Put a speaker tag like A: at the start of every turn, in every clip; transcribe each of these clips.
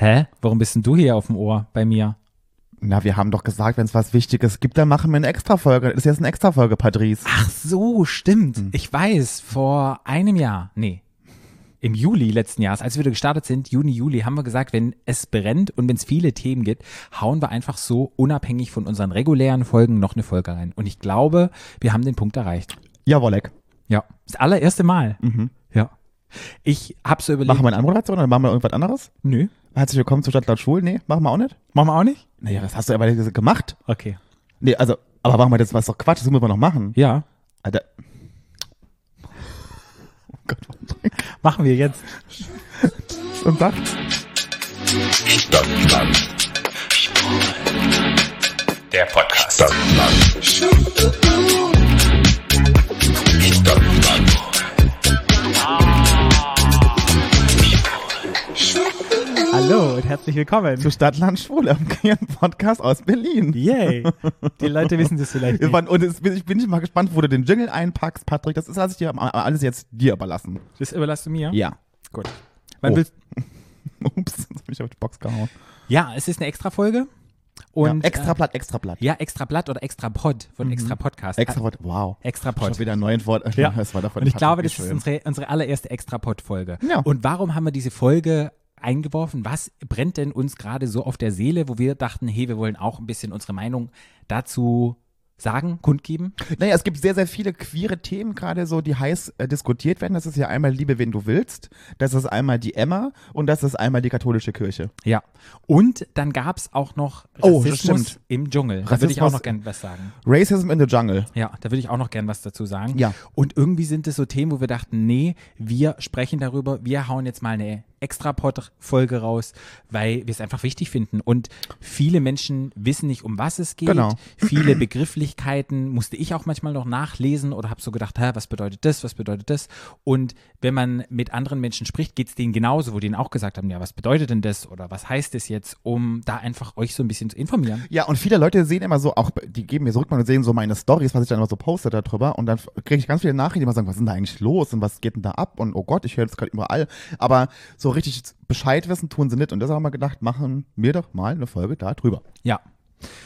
A: Hä? Warum bist denn du hier auf dem Ohr bei mir?
B: Na, wir haben doch gesagt, wenn es was Wichtiges gibt, dann machen wir eine Extrafolge. Das ist jetzt eine Extrafolge, Patrice.
A: Ach so, stimmt.
B: Hm.
A: Ich weiß, vor einem Jahr, nee, im Juli letzten Jahres, als wir wieder gestartet sind, Juni, Juli, haben wir gesagt, wenn es brennt und wenn es viele Themen gibt, hauen wir einfach so unabhängig von unseren regulären Folgen noch eine Folge rein. Und ich glaube, wir haben den Punkt erreicht.
B: Jawollek.
A: Ja. Das allererste Mal. Ja. Ich habe so überlegt.
B: Machen wir eine Anmoderation oder machen wir irgendwas anderes?
A: Nö.
B: Herzlich willkommen zu Stadtland Schwul. Nee, machen wir auch nicht.
A: Machen wir auch nicht?
B: Naja, das hast du aber gemacht.
A: Okay.
B: Nee, also, aber machen wir das, was doch Quatsch, das müssen wir noch machen.
A: Ja.
B: Alter.
A: Machen wir jetzt.
B: Und sag.
C: Der Podcast.
A: Hallo und herzlich willkommen.
B: Zu Stadtland Schwul, einem queeren Podcast aus Berlin.
A: Yay. Die Leute wissen das vielleicht nicht.
B: Und es, ich bin mal gespannt, wo du den Jingle einpackst, Patrick. Das ist, ich dir alles jetzt dir überlassen.
A: Das überlässt du mir?
B: Ja.
A: Gut. Wann
B: Oh.
A: willst,
B: Ups, jetzt hab ich auf die Box gehauen.
A: ja, es ist eine Extra-Folge. Und,
B: ja, extra Blatt, extra Blatt.
A: Ja, Extra Blatt oder Extra Pod von Extra Podcast.
B: Extra Wort, wow.
A: Extra
B: Schon
A: Pod.
B: wieder ein neues Wort.
A: Ja.
B: Das war davon
A: Und ich glaube, das ist unsere, unsere allererste Extra-Pod-Folge.
B: Ja.
A: Und warum haben wir diese Folge eingeworfen? Was brennt denn uns gerade so auf der Seele, wo wir dachten, hey, wir wollen auch ein bisschen unsere Meinung dazu sagen, kundgeben?
B: Naja, es gibt sehr, sehr viele queere Themen gerade so, die heiß äh, diskutiert werden. Das ist ja einmal Liebe, wen du willst. Das ist einmal die Emma und das ist einmal die katholische Kirche.
A: Ja. Und dann gab es auch noch
B: Oh,
A: Rassismus
B: stimmt.
A: im Dschungel. Da würde ich auch noch gern was sagen.
B: Racism in the Jungle.
A: Ja, da würde ich auch noch gern was dazu sagen.
B: Ja.
A: Und irgendwie sind es so Themen, wo wir dachten, nee, wir sprechen darüber, wir hauen jetzt mal eine extra Pod-Folge raus, weil wir es einfach wichtig finden. Und viele Menschen wissen nicht, um was es geht.
B: Genau.
A: Viele Begrifflichkeiten musste ich auch manchmal noch nachlesen oder habe so gedacht, hä, was bedeutet das, was bedeutet das? Und wenn man mit anderen Menschen spricht, geht es denen genauso, wo die denen auch gesagt haben, ja, was bedeutet denn das oder was heißt es jetzt, um da einfach euch so ein bisschen zu informieren.
B: Ja, und viele Leute sehen immer so, auch die geben mir so Rückmeldung und sehen so meine Stories, was ich dann immer so poste darüber und dann kriege ich ganz viele Nachrichten, die immer sagen, was ist denn da eigentlich los und was geht denn da ab und oh Gott, ich höre das gerade überall. Aber so richtig Bescheid wissen tun sie nicht und deshalb haben wir gedacht, machen wir doch mal eine Folge da drüber.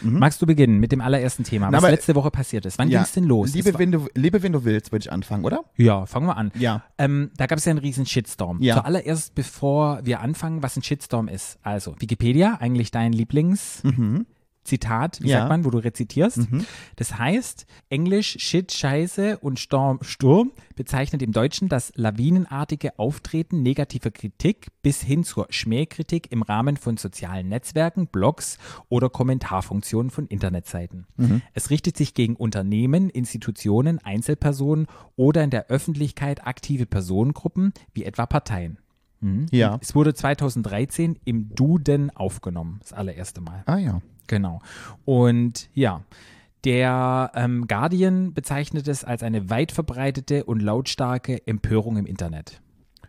A: Ja. Magst du beginnen mit dem allerersten Thema,
B: Mhm. Na,
A: was letzte Woche passiert ist? Wann
B: Ja,
A: ging's denn los?
B: Liebe,
A: Es
B: wenn du, liebe, wenn du willst, würde ich anfangen, oder?
A: ja, fangen wir an.
B: Ja.
A: Ähm, da gab es ja einen riesen Shitstorm.
B: Ja.
A: Zuallererst, bevor wir anfangen, was ein Shitstorm ist. Also, Wikipedia, eigentlich dein Lieblings... Zitat, wie
B: Ja.
A: sagt man, wo du rezitierst. Das heißt, Englisch Shit, Scheiße und Storm, Sturm bezeichnet im Deutschen das lawinenartige Auftreten negativer Kritik bis hin zur Schmähkritik im Rahmen von sozialen Netzwerken, Blogs oder Kommentarfunktionen von Internetseiten. Es richtet sich gegen Unternehmen, Institutionen, Einzelpersonen oder in der Öffentlichkeit aktive Personengruppen, wie etwa Parteien.
B: Ja.
A: Es wurde 2013 im Duden aufgenommen, das allererste Mal.
B: Ah ja.
A: Genau. Und ja, der ähm, Guardian bezeichnet es als eine weit verbreitete und lautstarke Empörung im Internet.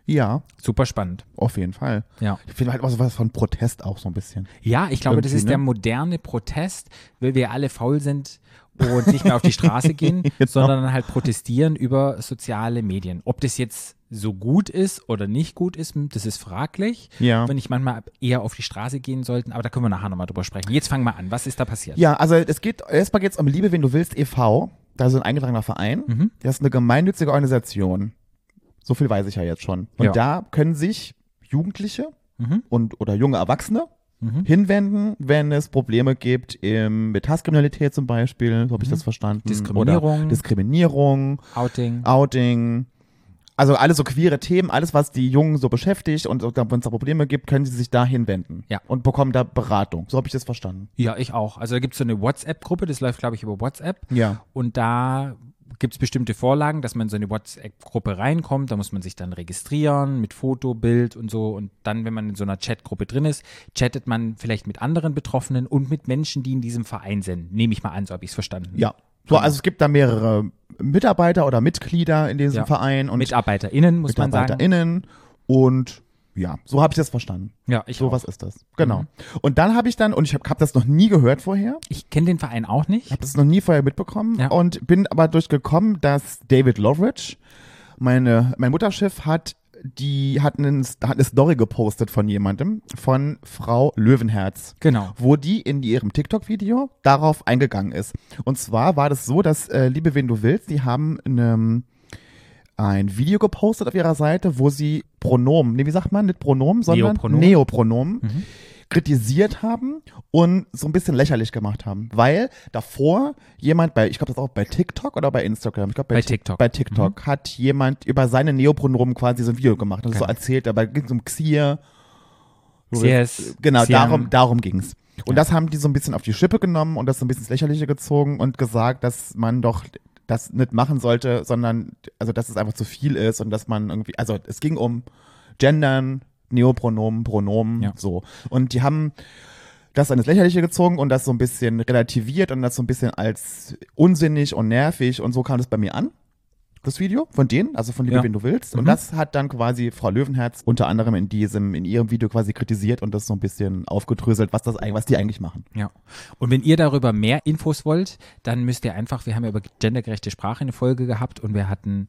B: Ja,
A: Super spannend.
B: auf jeden Fall.
A: Ja.
B: Ich finde halt auch so was von Protest auch so ein bisschen.
A: Ja, ich glaube, das
B: Irgendwie,
A: ist
B: ne?
A: der moderne Protest, weil wir alle faul sind und nicht mehr auf die Straße gehen,
B: Genau.
A: sondern halt protestieren über soziale Medien. Ob das jetzt so gut ist oder nicht gut ist, das ist fraglich.
B: Ja.
A: Wenn ich manchmal eher auf die Straße gehen sollten, aber da können wir nachher nochmal drüber sprechen. Jetzt fangen wir an. Was ist da passiert?
B: Ja, also es geht, erstmal geht es um Liebe, wenn du willst, e.V. Da ist ein eingetragener Verein.
A: Mhm.
B: Das ist eine gemeinnützige Organisation. So viel weiß ich ja jetzt schon. Und
A: Ja.
B: da können sich Jugendliche
A: Mhm.
B: und oder junge Erwachsene hinwenden, wenn es Probleme gibt im, mit Hasskriminalität zum Beispiel, so habe ich das verstanden.
A: Mhm. Diskriminierung.
B: Oder Diskriminierung,
A: Outing.
B: Outing. Also alles so queere Themen, alles, was die Jungen so beschäftigt und wenn es da Probleme gibt, können sie sich da hinwenden.
A: Ja.
B: Und bekommen da Beratung. So habe ich das verstanden.
A: Ja, ich auch. Also da gibt es so eine WhatsApp-Gruppe, das läuft, glaube ich, über WhatsApp.
B: Ja.
A: Und da gibt es bestimmte Vorlagen, dass man in so eine WhatsApp-Gruppe reinkommt. Da muss man sich dann registrieren mit Foto, Bild und so. Und dann, wenn man in so einer Chatgruppe drin ist, chattet man vielleicht mit anderen Betroffenen und mit Menschen, die in diesem Verein sind. Nehme ich mal an, so habe ich es verstanden.
B: Ja. So, also es gibt da mehrere Mitarbeiter oder Mitglieder in diesem
A: Ja.
B: Verein und
A: MitarbeiterInnen, muss man sagen.
B: MitarbeiterInnen und ja, so habe ich das verstanden.
A: Ja, ich
B: So
A: auch.
B: was ist das. Genau. Und dann habe ich dann, und ich habe hab das noch nie gehört vorher,
A: Ich kenne den Verein auch nicht.
B: ich habe das noch nie vorher mitbekommen
A: Ja.
B: und bin aber durchgekommen, dass David Loveridge, meine, mein Mutterschiff hat die hat, einen, hat eine Story gepostet von jemandem, von Frau Löwenherz.
A: Genau.
B: Wo die in ihrem TikTok-Video darauf eingegangen ist. Und zwar war das so, dass, äh, Liebe, wen du willst, die haben eine, ein Video gepostet auf ihrer Seite, wo sie Pronomen, nee, wie sagt man, nicht Pronomen, sondern
A: Neopronomen.
B: Neopronomen
A: Mhm.
B: kritisiert haben und so ein bisschen lächerlich gemacht haben. Weil davor jemand bei, ich glaube das auch bei TikTok oder bei Instagram, ich glaube bei,
A: Bei
B: Tik-
A: TikTok. Mhm.
B: Bei TikTok hat jemand über seine Neopronomen quasi so ein Video gemacht und so
A: Genau.
B: erzählt, aber ging es um Xier.
A: CS,
B: Genau,
A: Xian.
B: darum, darum ging's. Und
A: Ja.
B: das haben die so ein bisschen auf die Schippe genommen und das so ein bisschen ins Lächerliche gezogen und gesagt, dass man doch das nicht machen sollte, sondern, also, dass es einfach zu viel ist und dass man irgendwie, also, es ging um Gendern, Neopronomen, Pronomen,
A: Ja.
B: so. Und die haben das dann ins Lächerliche gezogen und das so ein bisschen relativiert und das so ein bisschen als unsinnig und nervig und so kam das bei mir an. Das Video von denen, also von Liebe,
A: Ja.
B: wen du willst. Und
A: Mhm.
B: das hat dann quasi Frau Löwenherz unter anderem in diesem, in ihrem Video quasi kritisiert und das so ein bisschen aufgedröselt, was das was die eigentlich machen.
A: Ja. Und wenn ihr darüber mehr Infos wollt, dann müsst ihr einfach, wir haben ja über gendergerechte Sprache eine Folge gehabt und wir hatten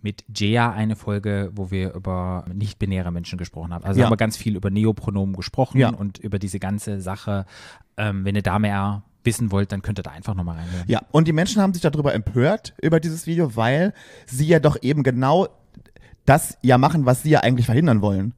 A: mit Jea eine Folge, wo wir über nicht-binäre Menschen gesprochen haben. Also
B: Ja.
A: haben wir ganz viel über Neopronomen gesprochen
B: Ja.
A: und über diese ganze Sache. Ähm, wenn ihr da mehr wissen wollt, dann könnt ihr da einfach nochmal reinhören.
B: Ja, und die Menschen haben sich darüber empört, über dieses Video, weil sie ja doch eben genau das ja machen, was sie ja eigentlich verhindern wollen.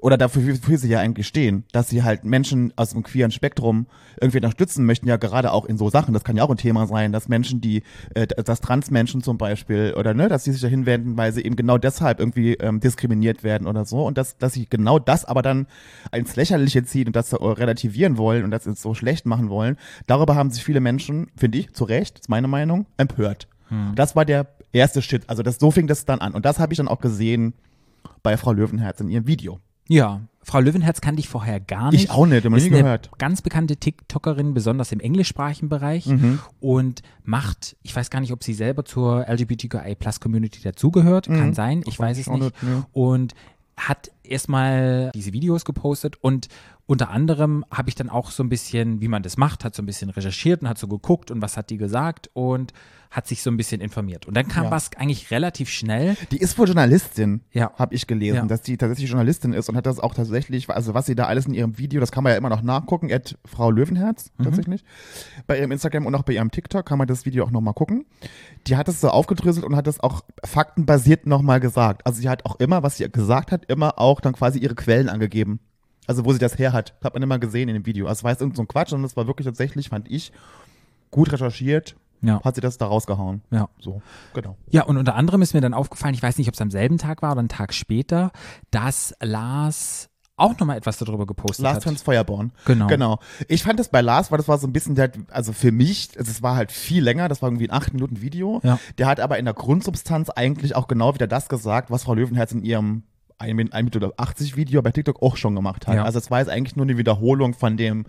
B: Oder dafür, wofür sie ja eigentlich stehen. Dass sie halt Menschen aus dem queeren Spektrum irgendwie unterstützen möchten, ja gerade auch in so Sachen. Das kann ja auch ein Thema sein, dass Menschen, die, äh, dass Transmenschen zum Beispiel, oder ne, dass sie sich dahin wenden, weil sie eben genau deshalb irgendwie ähm, diskriminiert werden oder so. Und dass, dass sie genau das aber dann ins Lächerliche ziehen und das so relativieren wollen und das so schlecht machen wollen. Darüber haben sich viele Menschen, finde ich, zu Recht, ist meine Meinung, empört. Das war der erste Shit. Also das, so fing das dann an. Und das habe ich dann auch gesehen bei Frau Löwenherz in ihrem Video.
A: Ja, Frau Löwenherz kannte ich vorher gar nicht.
B: Ich auch nicht, noch
A: ist
B: nie
A: eine
B: gehört.
A: ganz bekannte TikTokerin, besonders im englischsprachigen Bereich
B: Mhm.
A: und macht, ich weiß gar nicht, ob sie selber zur LGBTQI-Plus-Community dazugehört, kann sein, ich weiß es
B: Mhm.
A: nicht.
B: nicht, nee.
A: Und hat erstmal diese Videos gepostet und unter anderem habe ich dann auch so ein bisschen, wie man das macht, hat so ein bisschen recherchiert und hat so geguckt und was hat die gesagt und hat sich so ein bisschen informiert. Und dann kam
B: Ja.
A: was eigentlich relativ schnell.
B: Die ist wohl Journalistin,
A: Ja.
B: habe ich gelesen,
A: Ja.
B: dass die tatsächlich Journalistin ist und hat das auch tatsächlich, also was sie da alles in ihrem Video, das kann man ja immer noch nachgucken, at Frau Löwenherz
A: Mhm.
B: tatsächlich. Bei ihrem Instagram und auch bei ihrem TikTok kann man das Video auch nochmal gucken. Die hat das so aufgedröselt und hat das auch faktenbasiert nochmal gesagt. Also sie hat auch immer, was sie gesagt hat, immer auch dann quasi ihre Quellen angegeben. Also wo sie das her hat, hat man immer gesehen in dem Video. Also es war jetzt irgend so ein Quatsch und das war wirklich tatsächlich, fand ich, gut recherchiert,
A: Ja.
B: hat sie das da rausgehauen.
A: Ja.
B: So, genau.
A: Ja, und unter anderem ist mir dann aufgefallen, ich weiß nicht, ob es am selben Tag war oder einen Tag später, dass Lars auch nochmal etwas darüber gepostet
B: Lars
A: hat.
B: Trans Feuerborn.
A: Genau.
B: Genau. Ich fand das bei Lars, weil das war so ein bisschen der, also für mich, also es war halt viel länger, das war irgendwie ein 8 Minuten Video.
A: Ja.
B: Der hat aber in der Grundsubstanz eigentlich auch genau wieder das gesagt, was Frau Löwenherz in ihrem 1 Minute 80 Video bei TikTok auch schon gemacht hat.
A: Ja.
B: Also es war jetzt eigentlich nur eine Wiederholung von dem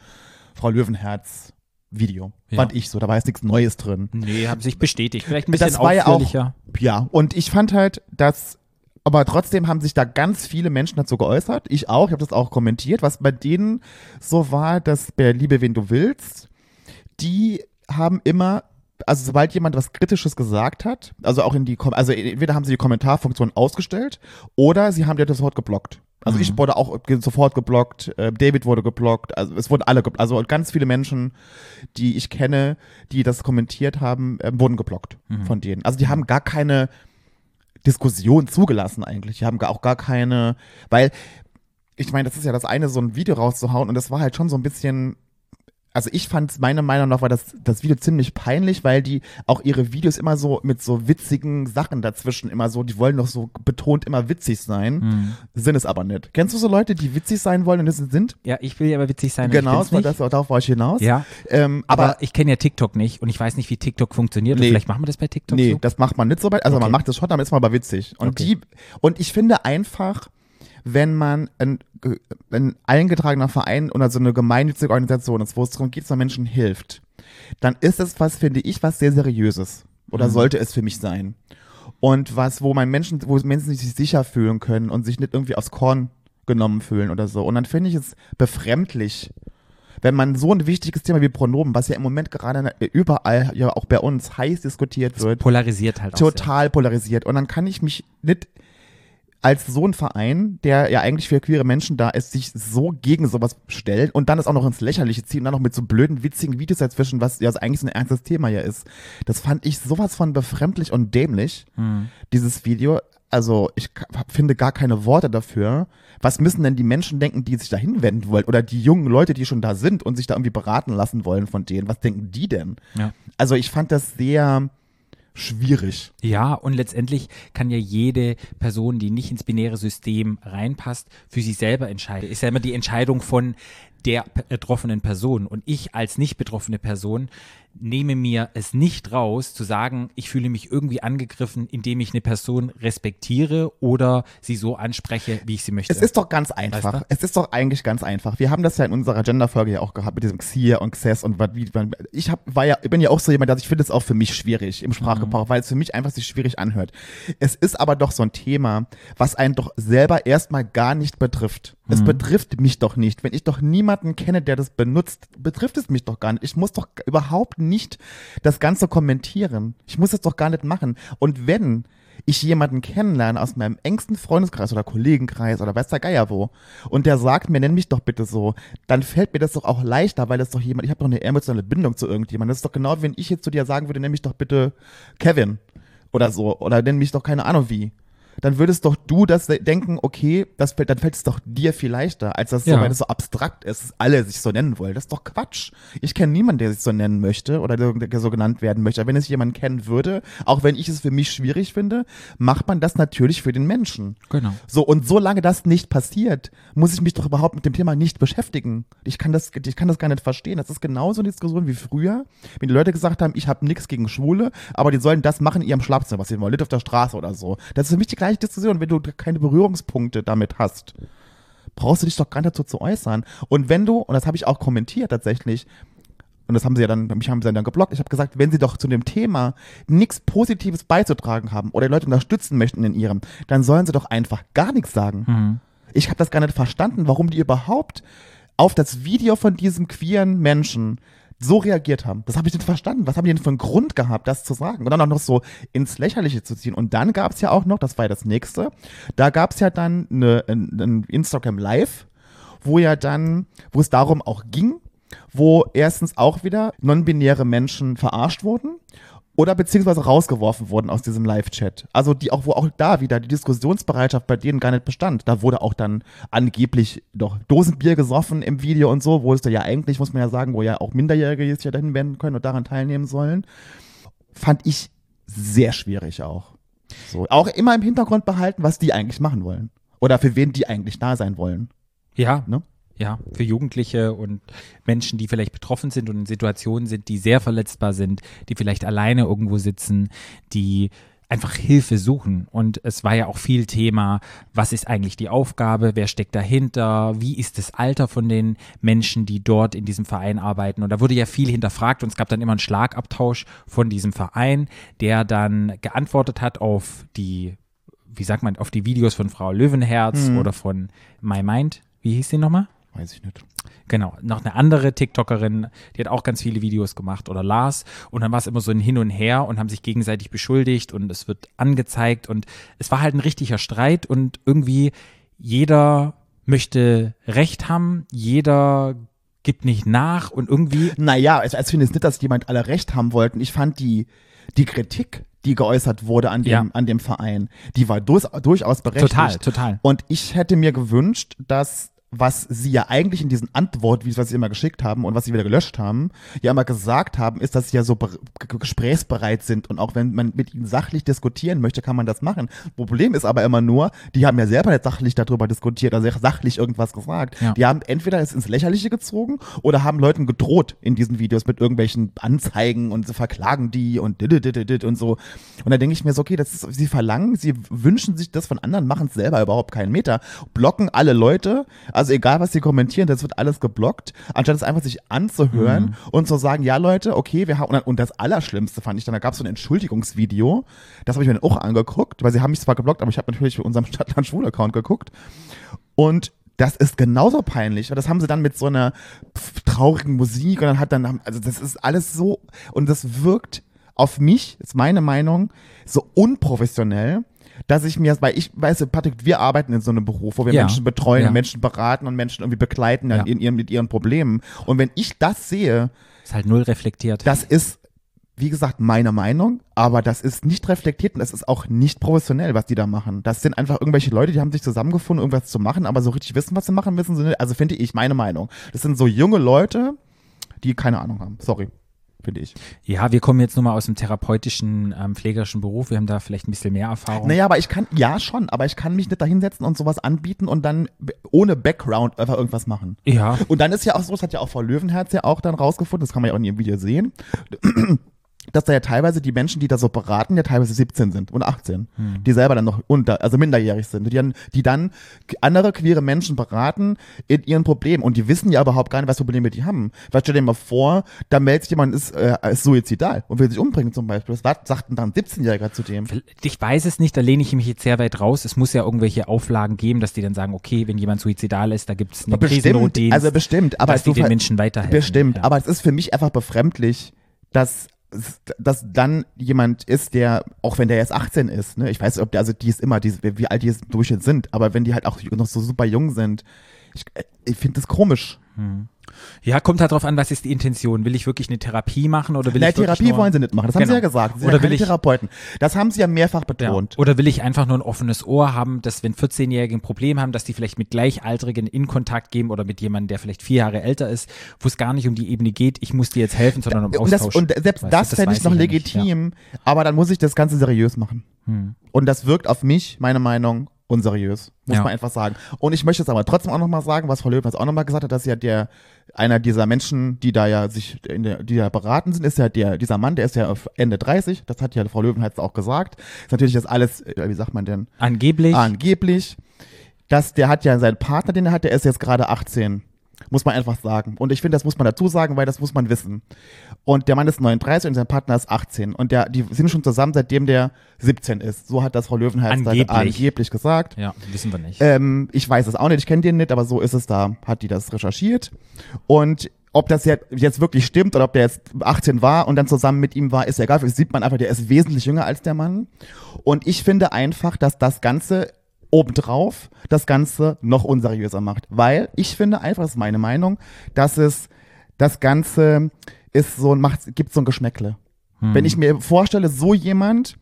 B: Frau Löwenherz Video.
A: Ja.
B: Fand ich so. Da war jetzt nichts Neues drin.
A: Nee, haben sich bestätigt. Vielleicht ein bisschen
B: Das war ja auch, ja, und ich fand halt, dass, aber trotzdem haben sich da ganz viele Menschen dazu geäußert. Ich auch, ich habe das auch kommentiert, was bei denen so war, dass bei Liebe, wen du willst, die haben immer, also sobald jemand was Kritisches gesagt hat, also auch in die, Kom also entweder haben sie die Kommentarfunktion ausgestellt oder sie haben die sofort geblockt. Also ich wurde auch sofort geblockt, äh, David wurde geblockt, also es wurden alle geblockt, also ganz viele Menschen, die ich kenne, die das kommentiert haben, äh, wurden geblockt von denen. Also die haben gar keine Diskussion zugelassen eigentlich. Die haben auch gar keine, weil ich meine, das ist ja das eine, so ein Video rauszuhauen und das war halt schon so ein bisschen, also ich fand meiner Meinung nach war das, das Video ziemlich peinlich, weil die auch ihre Videos immer so mit so witzigen Sachen dazwischen immer so, die wollen doch so betont immer witzig sein,
A: Mhm.
B: sind es aber nicht. Kennst du so Leute, die witzig sein wollen und es sind?
A: Ja, ich will ja aber witzig sein.
B: genau, das das, darauf war ich hinaus.
A: Ja,
B: Ähm,
A: aber,
B: aber,
A: ich kenne ja TikTok nicht und ich weiß nicht, wie TikTok funktioniert. Und
B: Nee.
A: Vielleicht machen wir das bei TikTok
B: Nee,
A: so.
B: das macht man nicht so weit. Also man
A: Okay.
B: macht das schon, damit ist man aber witzig. Und
A: Okay.
B: die, und ich finde einfach, wenn man ein, ein eingetragener Verein oder so eine gemeinnützige Organisation ist, wo es darum geht, dass man Menschen hilft, dann ist es was, finde ich, was sehr Seriöses. Oder
A: Mhm.
B: sollte es für mich sein. Und was, wo man Menschen, wo Menschen sich sicher fühlen können und sich nicht irgendwie aufs Korn genommen fühlen oder so. Und dann finde ich es befremdlich, wenn man so ein wichtiges Thema wie Pronomen, was ja im Moment gerade überall, ja auch bei uns heiß diskutiert wird,
A: Polarisiert halt auch. sehr.
B: total polarisiert. Und dann kann ich mich nicht als so ein Verein, der ja eigentlich für queere Menschen da ist, sich so gegen sowas stellt und dann es auch noch ins Lächerliche ziehen und dann noch mit so blöden, witzigen Videos dazwischen, was ja eigentlich so ein ernstes Thema ja ist. Das fand ich sowas von befremdlich und dämlich, dieses Video. Also ich finde gar keine Worte dafür. Was müssen denn die Menschen denken, die sich da hinwenden wollen? Oder die jungen Leute, die schon da sind und sich da irgendwie beraten lassen wollen von denen? Was denken die denn?
A: Ja.
B: Also ich fand das sehr schwierig.
A: Ja, und letztendlich kann ja jede Person, die nicht ins binäre System reinpasst, für sich selber entscheiden. Ist ja immer die Entscheidung von der betroffenen Person. Und ich als nicht betroffene Person nehme mir es nicht raus, zu sagen, ich fühle mich irgendwie angegriffen, indem ich eine Person respektiere oder sie so anspreche, wie ich sie möchte.
B: Es ist doch ganz einfach.
A: Weißt du?
B: Es ist doch eigentlich ganz einfach. Wir haben das ja in unserer Gender-Folge ja auch gehabt mit diesem Xier und Xes und was, wie ich hab, war ja, bin ja auch so jemand, dass ich finde es auch für mich schwierig im Sprachgebrauch, weil es für mich einfach sich schwierig anhört. Es ist aber doch so ein Thema, was einen doch selber erstmal gar nicht betrifft. Es betrifft mich doch nicht. Wenn ich doch niemanden kenne, der das benutzt, betrifft es mich doch gar nicht. Ich muss doch überhaupt nicht das Ganze kommentieren. Ich muss es doch gar nicht machen. Und wenn ich jemanden kennenlerne aus meinem engsten Freundeskreis oder Kollegenkreis oder weiß der Geier wo und der sagt mir, nenn mich doch bitte so, dann fällt mir das doch auch leichter, weil das doch jemand, ich habe doch eine emotionale Bindung zu irgendjemandem. Das ist doch genau, wenn ich jetzt zu dir sagen würde, nenn mich doch bitte Kevin oder so oder nenn mich doch keine Ahnung wie. Dann würdest doch du das de- denken, okay, das fällt, dann fällt es doch dir viel leichter, als das so,
A: Ja.
B: wenn es so abstrakt ist, dass alle sich so nennen wollen. Das ist doch Quatsch. Ich kenne niemanden, der sich so nennen möchte oder der, der so genannt werden möchte. Aber wenn es jemand kennen würde, auch wenn ich es für mich schwierig finde, macht man das natürlich für den Menschen.
A: Genau.
B: So, und solange das nicht passiert, muss ich mich doch überhaupt mit dem Thema nicht beschäftigen. Ich kann das, ich kann das gar nicht verstehen. Das ist genauso eine Diskussion wie früher, wenn die Leute gesagt haben, ich habe nichts gegen Schwule, aber die sollen das machen in ihrem Schlafzimmer, was sie wollen, nicht auf der Straße oder so. Das ist für mich die gleiche Diskussion, wenn du keine Berührungspunkte damit hast. Brauchst du dich doch gar nicht dazu zu äußern. Und wenn du, und das habe ich auch kommentiert tatsächlich, und das haben sie ja dann, mich haben sie dann geblockt. Ich habe gesagt, wenn sie doch zu dem Thema nichts Positives beizutragen haben oder die Leute unterstützen möchten in ihrem, dann sollen sie doch einfach gar nichts sagen. Ich habe das gar nicht verstanden, warum die überhaupt auf das Video von diesem queeren Menschen so reagiert haben. Das habe ich nicht verstanden. Was haben die denn für einen Grund gehabt, das zu sagen? Und dann auch noch so ins Lächerliche zu ziehen. Und dann gab es ja auch noch, das war ja das nächste, da gab es ja dann eine, ein, Instagram Live, wo ja dann, wo es darum auch ging, wo erstens auch wieder non-binäre Menschen verarscht wurden oder beziehungsweise rausgeworfen wurden aus diesem Live-Chat. Also die auch, wo auch da wieder die Diskussionsbereitschaft bei denen gar nicht bestand. Da wurde auch dann angeblich doch Dosenbier gesoffen im Video und so, wo es da ja eigentlich, muss man ja sagen, wo ja auch Minderjährige jetzt ja dahin wenden können und daran teilnehmen sollen. Fand ich sehr schwierig auch. So, auch immer im Hintergrund behalten, was die eigentlich machen wollen. Oder für wen die eigentlich da sein wollen.
A: Ja,
B: Ne?
A: Ja, für Jugendliche und Menschen, die vielleicht betroffen sind und in Situationen sind, die sehr verletzbar sind, die vielleicht alleine irgendwo sitzen, die einfach Hilfe suchen. Und es war ja auch viel Thema, was ist eigentlich die Aufgabe, wer steckt dahinter, wie ist das Alter von den Menschen, die dort in diesem Verein arbeiten. Und da wurde ja viel hinterfragt und es gab dann immer einen Schlagabtausch von diesem Verein, der dann geantwortet hat auf die, wie sagt man, auf die Videos von Frau Löwenherz oder von My Mind. Wie hieß die nochmal?
B: Weiß ich nicht.
A: Genau, noch eine andere TikTokerin, die hat auch ganz viele Videos gemacht oder Lars und dann war es immer so ein Hin und Her und haben sich gegenseitig beschuldigt und es wird angezeigt und es war halt ein richtiger Streit und irgendwie jeder möchte Recht haben, jeder gibt nicht nach und irgendwie
B: Naja, es, es finde ich nicht, dass jemand alle recht haben wollten. Ich fand die, die Kritik, die geäußert wurde an dem,
A: Ja.
B: an dem Verein, die war durch, durchaus berechtigt.
A: total, total.
B: Und ich hätte mir gewünscht, dass was sie ja eigentlich in diesen Antwort, wie was sie immer geschickt haben und was sie wieder gelöscht haben, ja immer gesagt haben, ist, dass sie ja so gesprächsbereit sind und auch wenn man mit ihnen sachlich diskutieren möchte, kann man das machen. Problem ist aber immer nur, die haben ja selber nicht sachlich darüber diskutiert, also sachlich irgendwas gesagt.
A: Ja.
B: Die haben entweder es ins Lächerliche gezogen oder haben Leuten gedroht in diesen Videos mit irgendwelchen Anzeigen und sie verklagen die und und so. Und da denke ich mir so, okay, das ist, sie verlangen, sie wünschen sich das von anderen, machen es selber überhaupt keinen Meter, blocken alle Leute, also egal was sie kommentieren, das wird alles geblockt, anstatt es einfach sich anzuhören und zu sagen, ja Leute, okay, wir haben, und dann- und das Allerschlimmste fand ich dann, da gab es so ein Entschuldigungsvideo, das habe ich mir dann auch angeguckt, weil sie haben mich zwar geblockt, aber ich habe natürlich für unserem Stadtland-Schwul-Account geguckt und das ist genauso peinlich. Und das haben sie dann mit so einer pf- traurigen Musik und dann hat dann, also das ist alles so, und das wirkt auf mich, ist meine Meinung, so unprofessionell, dass ich mir, weil ich weiß, Patrick, wir arbeiten in so einem Beruf, wo wir
A: Ja.
B: Menschen betreuen,
A: Ja.
B: Menschen beraten und Menschen irgendwie begleiten dann
A: Ja.
B: in ihren, mit ihren Problemen. Und wenn ich das sehe,
A: Ist halt null reflektiert.
B: das ist, wie gesagt, meine Meinung, aber das ist nicht reflektiert und das ist auch nicht professionell, was die da machen. Das sind einfach irgendwelche Leute, die haben sich zusammengefunden, irgendwas zu machen, aber so richtig wissen, was sie machen, wissen sie nicht. Also finde ich, meine Meinung. Das sind so junge Leute, die keine Ahnung haben. Sorry. Finde ich.
A: ja, wir kommen jetzt nur mal aus dem therapeutischen, ähm, pflegerischen Beruf. Wir haben da vielleicht ein bisschen mehr Erfahrung.
B: Naja, aber ich kann, ja schon, aber ich kann mich nicht da hinsetzen und sowas anbieten und dann ohne Background einfach irgendwas machen.
A: Ja,
B: Und dann ist ja auch so, das hat ja auch Frau Löwenherz ja auch dann rausgefunden, das kann man ja auch in ihrem Video sehen, dass da ja teilweise die Menschen, die da so beraten, ja teilweise 17 sind und 18, die selber dann noch unter, also minderjährig sind, die dann, die dann andere queere Menschen beraten in ihren Problemen und die wissen ja überhaupt gar nicht, was für Probleme die haben. Weil stell dir mal vor, da meldet sich jemand, ist, äh, ist suizidal und will sich umbringen zum Beispiel. Was sagt- sagt denn dann ein 17-Jähriger zu dem?
A: ich weiß es nicht, da lehne ich mich jetzt sehr weit raus. Es muss ja irgendwelche Auflagen geben, dass die dann sagen, okay, wenn jemand suizidal ist, da gibt es
B: Bestimmt,
A: Krisennotdienst,
B: also bestimmt, aber
A: dass die den Menschen weiterhelfen.
B: Bestimmt,
A: ja.
B: aber es ist für mich einfach befremdlich, dass dass dann jemand ist, der, auch wenn der jetzt 18 ist, ne, ich weiß nicht, ob der, also die ist immer, die, wie alt die jetzt im Durchschnitt sind, aber wenn die halt auch noch so super jung sind, ich, ich finde das komisch.
A: Ja, kommt halt drauf an, was ist die Intention. Will ich wirklich eine Therapie machen oder will
B: Nein,
A: ich
B: Therapie wollen sie nicht machen, das haben
A: Genau.
B: sie ja gesagt. Sie sind
A: Oder
B: ja
A: will ich-
B: Therapeuten. Das haben sie ja mehrfach
A: ja.
B: betont.
A: Oder will ich einfach nur ein offenes Ohr haben, dass wenn 14-Jährige ein Problem haben, dass die vielleicht mit Gleichaltrigen in Kontakt gehen oder mit jemandem, der vielleicht vier Jahre älter ist, wo es gar nicht um die Ebene geht, ich muss dir jetzt helfen, sondern um
B: und, das,
A: Austausch.
B: und selbst
A: Weißt
B: das
A: du,
B: fände ich noch
A: ja nicht, ja.
B: legitim, aber dann muss ich das Ganze seriös machen. Und das wirkt auf mich, meine Meinung, unseriös, muss
A: Ja.
B: man einfach sagen. Und ich möchte es aber trotzdem auch nochmal sagen, was Frau Löwen jetzt auch nochmal gesagt hat, dass ja der, einer dieser Menschen, die da ja sich, in der, die ja beraten sind, ist ja der, dieser Mann, der ist ja auf Ende 30, das hat ja Frau Löwen jetzt auch gesagt. Ist natürlich das alles, äh, wie sagt man denn,
A: Angeblich.
B: angeblich, dass der hat ja seinen Partner, den er hat, der ist jetzt gerade 18. Muss man einfach sagen. Und ich finde, das muss man dazu sagen, weil das muss man wissen. Und der Mann ist 39 und sein Partner ist 18. Und der, die sind schon zusammen, seitdem der 17 ist. So hat das Frau Löwenherz da
A: Angeblich.
B: angeblich gesagt.
A: ja, wissen wir nicht.
B: Ähm, ich weiß es auch nicht, ich kenne den nicht, aber so ist es da, hat die das recherchiert. Und ob das jetzt, jetzt wirklich stimmt oder ob der jetzt 18 war und dann zusammen mit ihm war, ist ja egal. Das sieht man einfach, der ist wesentlich jünger als der Mann. Und ich finde einfach, dass das Ganze obendrauf das Ganze noch unseriöser macht. Weil ich finde einfach, das ist meine Meinung, dass es das Ganze ist so, macht, gibt so ein Geschmäckle. Wenn ich mir vorstelle, so jemand,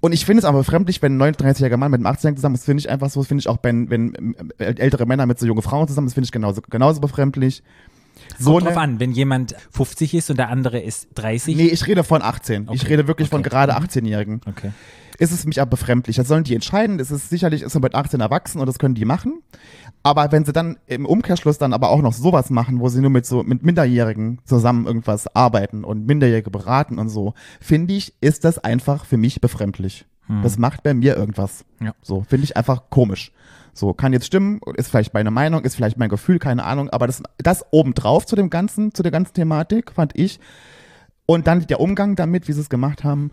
B: und ich finde es aber befremdlich, wenn ein 39-jähriger Mann mit einem 18-Jährigen zusammen ist, finde ich einfach so, das finde ich auch, wenn, wenn äh, ältere Männer mit so jungen Frauen zusammen, das finde ich genauso, genauso befremdlich. So
A: Kommt drauf an, wenn jemand 50 ist und der andere ist 30.
B: Nee, ich rede von 18. Ich
A: Okay.
B: rede wirklich von
A: Okay.
B: gerade
A: Mhm.
B: 18-Jährigen.
A: Okay.
B: Ist es für mich aber befremdlich. Das sollen die entscheiden. Es ist sicherlich, ist man mit 18 erwachsen und das können die machen. Aber wenn sie dann im Umkehrschluss dann aber auch noch sowas machen, wo sie nur mit so, mit Minderjährigen zusammen irgendwas arbeiten und Minderjährige beraten und so, finde ich, ist das einfach für mich befremdlich. Das macht bei mir irgendwas.
A: Ja.
B: So, finde ich einfach komisch. So, kann jetzt stimmen, ist vielleicht meine Meinung, ist vielleicht mein Gefühl, keine Ahnung, aber das, das obendrauf zu dem ganzen, zu der ganzen Thematik, fand ich. Und dann der Umgang damit, wie sie es gemacht haben,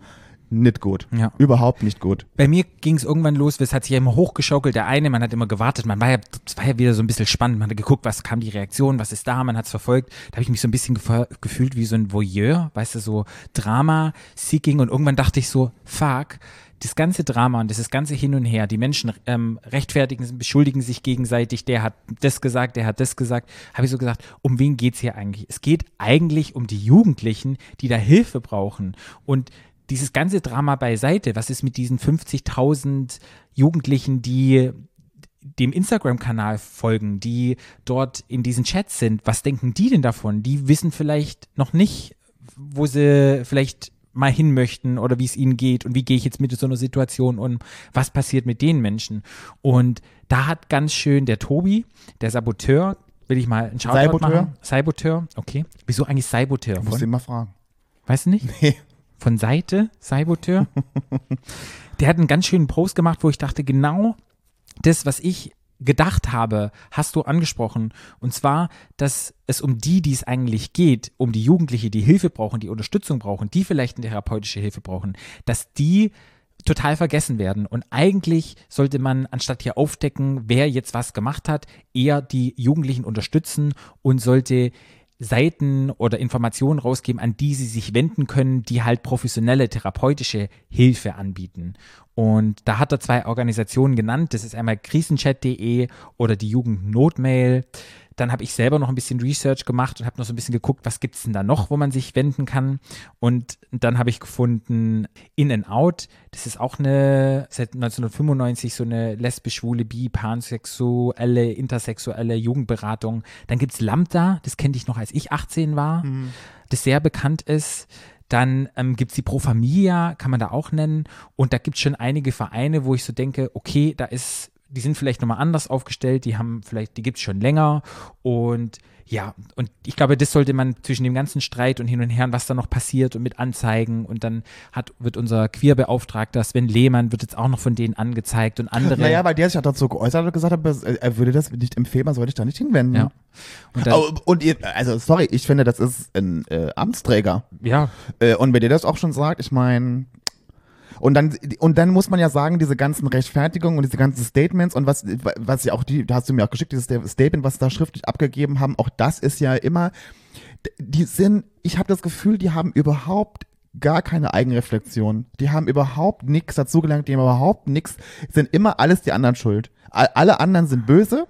B: nicht gut.
A: Ja.
B: Überhaupt nicht gut.
A: Bei mir ging es irgendwann los, es hat sich ja immer hochgeschaukelt, der eine, man hat immer gewartet, man war ja, es war ja wieder so ein bisschen spannend, man hat geguckt, was kam die Reaktion, was ist da, man hat es verfolgt. Da habe ich mich so ein bisschen gefühlt wie so ein Voyeur, weißt du, so Drama, Seeking und irgendwann dachte ich so, fuck, das ganze Drama und dieses ganze Hin und Her, die Menschen ähm, rechtfertigen, beschuldigen sich gegenseitig, der hat das gesagt, der hat das gesagt, habe ich so gesagt, um wen geht's hier eigentlich? Es geht eigentlich um die Jugendlichen, die da Hilfe brauchen und dieses ganze Drama beiseite, was ist mit diesen 50.000 Jugendlichen, die dem Instagram-Kanal folgen, die dort in diesen Chats sind, was denken die denn davon? Die wissen vielleicht noch nicht, wo sie vielleicht mal hin möchten oder wie es ihnen geht und wie gehe ich jetzt mit so einer Situation um, was passiert mit den Menschen. Und da hat ganz schön der Tobi, der Saboteur, will ich mal einen Shoutout
B: Saboteur?
A: machen. Saboteur, okay. Wieso eigentlich Saboteur?
B: Musst du
A: Von,
B: ihn mal fragen.
A: weißt du nicht?
B: Nee.
A: Von Seite, Saboteur. der hat einen ganz schönen Post gemacht, wo ich dachte, genau das, was ich gedacht habe, hast du angesprochen. Und zwar, dass es um die, die es eigentlich geht, um die Jugendliche, die Hilfe brauchen, die Unterstützung brauchen, die vielleicht eine therapeutische Hilfe brauchen, dass die total vergessen werden. Und eigentlich sollte man, anstatt hier aufdecken, wer jetzt was gemacht hat, eher die Jugendlichen unterstützen und sollte Seiten oder Informationen rausgeben, an die sie sich wenden können, die halt professionelle therapeutische Hilfe anbieten. Und da hat er zwei Organisationen genannt. Das ist einmal krisenchat.de oder die Jugendnotmail. Dann habe ich selber noch ein bisschen Research gemacht und habe noch so ein bisschen geguckt, was gibt es denn da noch, wo man sich wenden kann. Und dann habe ich gefunden In and Out. Das ist auch eine seit 1995 so eine lesbisch, schwule, bi, pansexuelle, intersexuelle Jugendberatung. Dann gibt es Lambda, das kannte ich noch, als ich 18 war, das sehr bekannt ist. Dann ähm, gibt es die Pro Familia, kann man da auch nennen. Und da gibt es schon einige Vereine, wo ich so denke, okay, da ist, die sind vielleicht nochmal anders aufgestellt, die haben vielleicht, die gibt es schon länger. Und ja, und ich glaube, das sollte man zwischen dem ganzen Streit und hin und her, was da noch passiert und mit Anzeigen. Und dann hat, wird unser Queerbeauftragter Sven Lehmann, wird jetzt auch noch von denen angezeigt und andere.
B: Naja, weil der sich auch dazu geäußert hat und gesagt hat, er würde das nicht empfehlen, man sollte sich da nicht hinwenden.
A: Ja. Und dann,
B: Oh, und ihr, also sorry, ich finde, das ist ein äh, Amtsträger.
A: ja,
B: Äh, und wenn der das auch schon sagt, ich meine, und dann, und dann muss man ja sagen, diese ganzen Rechtfertigungen und diese ganzen Statements und was, was ja auch die, da hast du mir auch geschickt, dieses Statement, was da schriftlich abgegeben haben, auch das ist ja immer, die sind, ich habe das Gefühl, die haben überhaupt gar keine Eigenreflexion. Die haben überhaupt nichts dazugelernt, die haben überhaupt nichts, sind immer alles die anderen schuld. All- Alle anderen sind böse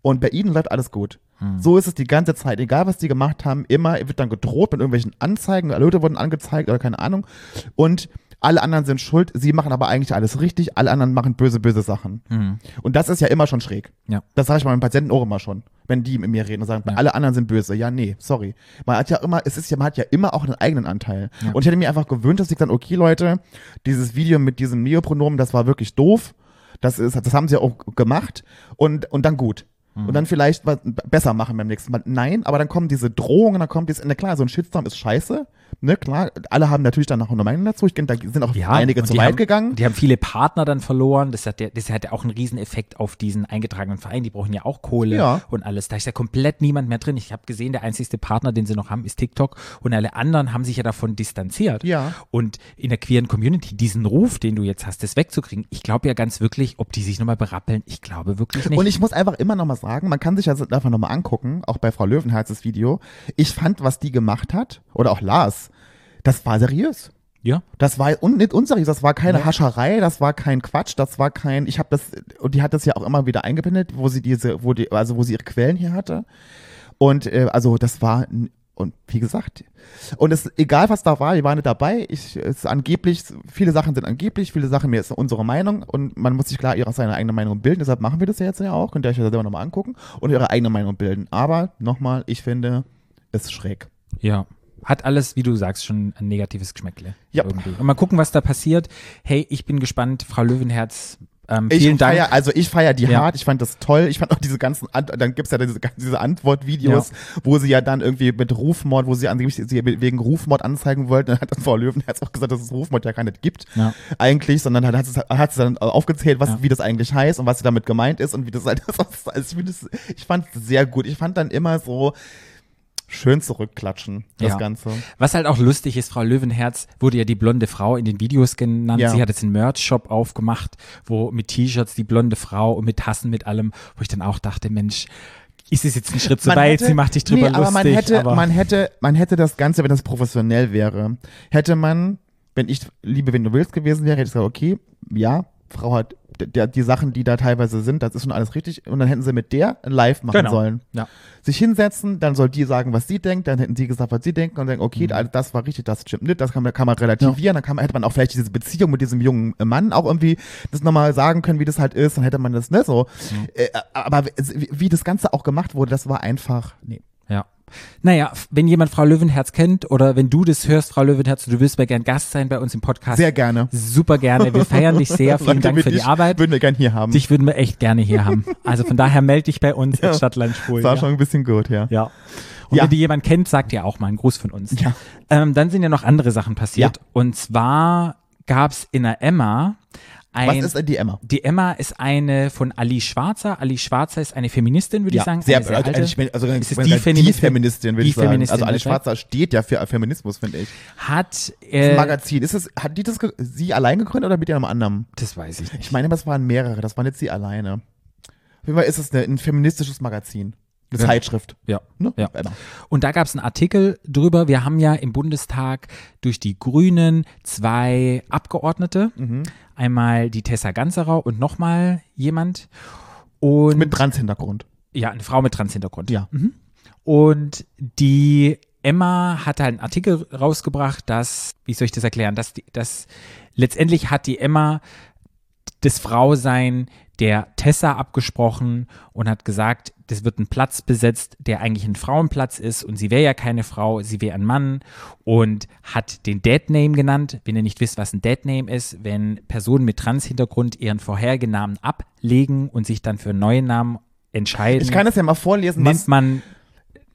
B: und bei ihnen läuft alles gut. So ist es die ganze Zeit. Egal, was die gemacht haben, immer wird dann gedroht mit irgendwelchen Anzeigen. Leute wurden angezeigt oder keine Ahnung. Und alle anderen sind schuld. Sie machen aber eigentlich alles richtig. Alle anderen machen böse, böse Sachen. Und das ist ja immer schon schräg.
A: Ja.
B: Das sage ich meinen Patienten auch immer schon, wenn die mit mir reden und sagen,
A: Ja.
B: alle anderen sind böse. Ja, nee, sorry. Man hat ja immer, es ist ja, man hat ja immer auch einen eigenen Anteil. Und ich hätte mir einfach gewöhnt, dass ich dann, okay, Leute, dieses Video mit diesem Neopronomen, das war wirklich doof. Das ist, das haben sie auch gemacht und, und dann gut. Und dann vielleicht was besser machen beim nächsten Mal. Nein, aber dann kommen diese Drohungen, dann kommt dieses, na klar, so ein Shitstorm ist scheiße. Ne, klar, alle haben natürlich dann noch eine Meinung dazu. Ich denke, da sind auch einige
A: und
B: zu weit
A: haben,
B: gegangen.
A: Die haben viele Partner dann verloren. Das hat ja, das hat ja auch einen Rieseneffekt auf diesen eingetragenen Verein. Die brauchen ja auch Kohle
B: Ja.
A: und alles. Da ist ja komplett niemand mehr drin. Ich habe gesehen, der einzigste Partner, den sie noch haben, ist TikTok. Und alle anderen haben sich ja davon distanziert.
B: Ja.
A: Und in der queeren Community, diesen Ruf, den du jetzt hast, das wegzukriegen, ich glaube ja ganz wirklich, ob die sich nochmal berappeln, ich glaube wirklich nicht.
B: Und ich muss einfach immer noch mal sagen, man kann sich das einfach noch mal angucken, auch bei Frau Löwenherzes Video. Ich fand, was die gemacht hat, oder auch Lars, das war seriös.
A: ja.
B: Das war un nicht unseriös, das war keine
A: Nee.
B: Hascherei, das war kein Quatsch, das war kein, ich habe das, und die hat das ja auch immer wieder eingeblendet, wo sie diese, wo die, also wo sie ihre Quellen hier hatte. Und äh, also das war, und wie gesagt, und es, egal was da war, die waren nicht dabei. Ich, es ist angeblich, viele Sachen sind angeblich, viele Sachen, mir ist unsere Meinung und man muss sich klar ihre seine eigene Meinung bilden. Deshalb machen wir das ja jetzt ja auch. Könnt ihr euch das selber nochmal angucken und ihre eigene Meinung bilden. Aber nochmal, ich finde, es ist schräg.
A: Ja. Hat alles, wie du sagst, schon ein negatives Geschmäckle.
B: Ja.
A: Irgendwie. Und mal gucken, was da passiert. Hey, ich bin gespannt. Frau Löwenherz, ähm,
B: Ich
A: vielen Dank.
B: feier, also ich feiere die
A: Ja.
B: hart, ich fand das toll. Ich fand auch diese ganzen, Ant dann gibt's ja diese, diese Antwortvideos, wo sie ja dann irgendwie mit Rufmord, wo sie angeblich sie wegen Rufmord anzeigen wollten. Dann hat Frau Löwenherz auch gesagt, dass es Rufmord ja gar nicht gibt,
A: Ja.
B: eigentlich, sondern hat, hat, hat sie dann aufgezählt, was,
A: Ja.
B: wie das eigentlich heißt und was sie damit gemeint ist und wie das halt, also ich, das, ich fand es sehr gut. Ich fand dann immer so schön zurückklatschen, das
A: Ja.
B: Ganze.
A: Was halt auch lustig ist, Frau Löwenherz wurde ja die blonde Frau in den Videos genannt.
B: Ja.
A: Sie hat jetzt einen Merch-Shop aufgemacht, wo mit T-Shirts die blonde Frau und mit Tassen, mit allem, wo ich dann auch dachte, Mensch, ist es jetzt ein Schritt zu
B: Man
A: weit?
B: hätte-
A: Sie macht dich drüber
B: nee, aber
A: lustig.
B: man hätte,
A: aber
B: man hätte, man hätte das Ganze, wenn das professionell wäre, hätte man, wenn ich Liebe, wenn du willst gewesen wäre, hätte ich gesagt, okay, ja, Frau hat der, die Sachen, die da teilweise sind, das ist schon alles richtig. Und dann hätten sie mit der Live machen
A: Genau.
B: sollen.
A: Ja.
B: Sich hinsetzen, dann soll die sagen, was sie denkt, dann hätten sie gesagt, was sie denken und denken, okay,
A: Mhm.
B: das war richtig, das stimmt nicht, das kann man, kann man relativieren, dann kann man, hätte man auch vielleicht diese Beziehung mit diesem jungen Mann auch irgendwie das nochmal sagen können, wie das halt ist, dann hätte man das, ne, so. Äh, aber wie, wie das Ganze auch gemacht wurde, das war einfach, nee.
A: Ja. Naja, wenn jemand Frau Löwenherz kennt oder wenn du das hörst, Frau Löwenherz, du willst mal gern Gast sein bei uns im Podcast.
B: Sehr gerne.
A: Super gerne. Wir feiern dich sehr. Vielen Dank für die
B: dich
A: Arbeit.
B: Würden wir gern hier haben.
A: Dich würden wir echt gerne hier haben. Also von daher melde dich bei uns
B: Ja.
A: Stadtland Schwul.
B: das war
A: ja.
B: schon ein bisschen gut, ja.
A: Ja. Und
B: Ja.
A: wenn dir jemand kennt, sagt dir auch mal einen Gruß von uns.
B: Ja.
A: Ähm, dann sind ja noch andere Sachen passiert. Und zwar gab's in der Emma ein.
B: Was ist denn die Emma?
A: die Emma ist eine von Ali Schwarzer. Ali Schwarzer ist eine Feministin, würde ich sagen.
B: sehr,
A: sehr
B: also,
A: alte.
B: mein, also
A: Ist es die Feministin?
B: die Feministin, würde ich sagen.
A: Feministin,
B: also
A: das heißt?
B: Schwarzer steht ja für Feminismus, finde ich.
A: hat,
B: Das ist
A: äh,
B: ein Magazin. Ist es, hat die das sie allein gegründet oder mit jemand anderem?
A: das weiß ich nicht.
B: Ich meine, das waren mehrere, das waren jetzt sie alleine. Auf jeden Fall ist es ein feministisches Magazin. Eine
A: Genau.
B: Zeitschrift.
A: Ja.
B: Ne?
A: Ja.
B: Emma.
A: Und da gab es einen Artikel drüber. Wir haben ja im Bundestag durch die Grünen zwei Abgeordnete.
B: Mhm.
A: Einmal die Tessa Ganserer und nochmal jemand. Und
B: Mit Trans-Hintergrund.
A: ja, eine Frau mit Transhintergrund.
B: Ja.
A: Mhm. Und die Emma hat halt einen Artikel rausgebracht, dass, wie soll ich das erklären, dass, die, dass letztendlich hat die Emma das Frausein der Tessa abgesprochen und hat gesagt, das wird ein Platz besetzt, der eigentlich ein Frauenplatz ist und sie wäre ja keine Frau, sie wäre ein Mann und hat den Deadname genannt. Wenn ihr nicht wisst, was ein Deadname ist, wenn Personen mit Trans-Hintergrund ihren vorherigen Namen ablegen und sich dann für einen neuen Namen entscheiden,
B: Ich kann das ja mal vorlesen,
A: nimmt man,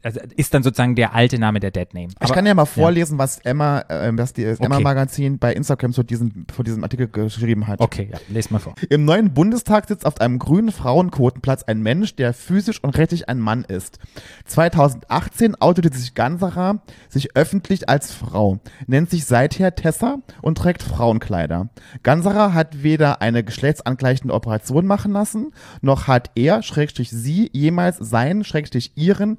A: also ist dann sozusagen der alte Name der Deadname.
B: ich kann ja mal vorlesen, was Emma, äh, was die
A: Okay.
B: Emma-Magazin bei Instagram zu diesem, zu diesem Artikel geschrieben hat.
A: Okay, ja, lest mal vor.
B: Im neuen Bundestag sitzt auf einem grünen Frauenquotenplatz ein Mensch, der physisch und rechtlich ein Mann ist. 2018 outete sich Ganserer sich öffentlich als Frau, nennt sich seither Tessa und trägt Frauenkleider. Ganserer hat weder eine geschlechtsangleichende Operation machen lassen, noch hat er, schrägstrich sie, jemals seinen, schrägstrich ihren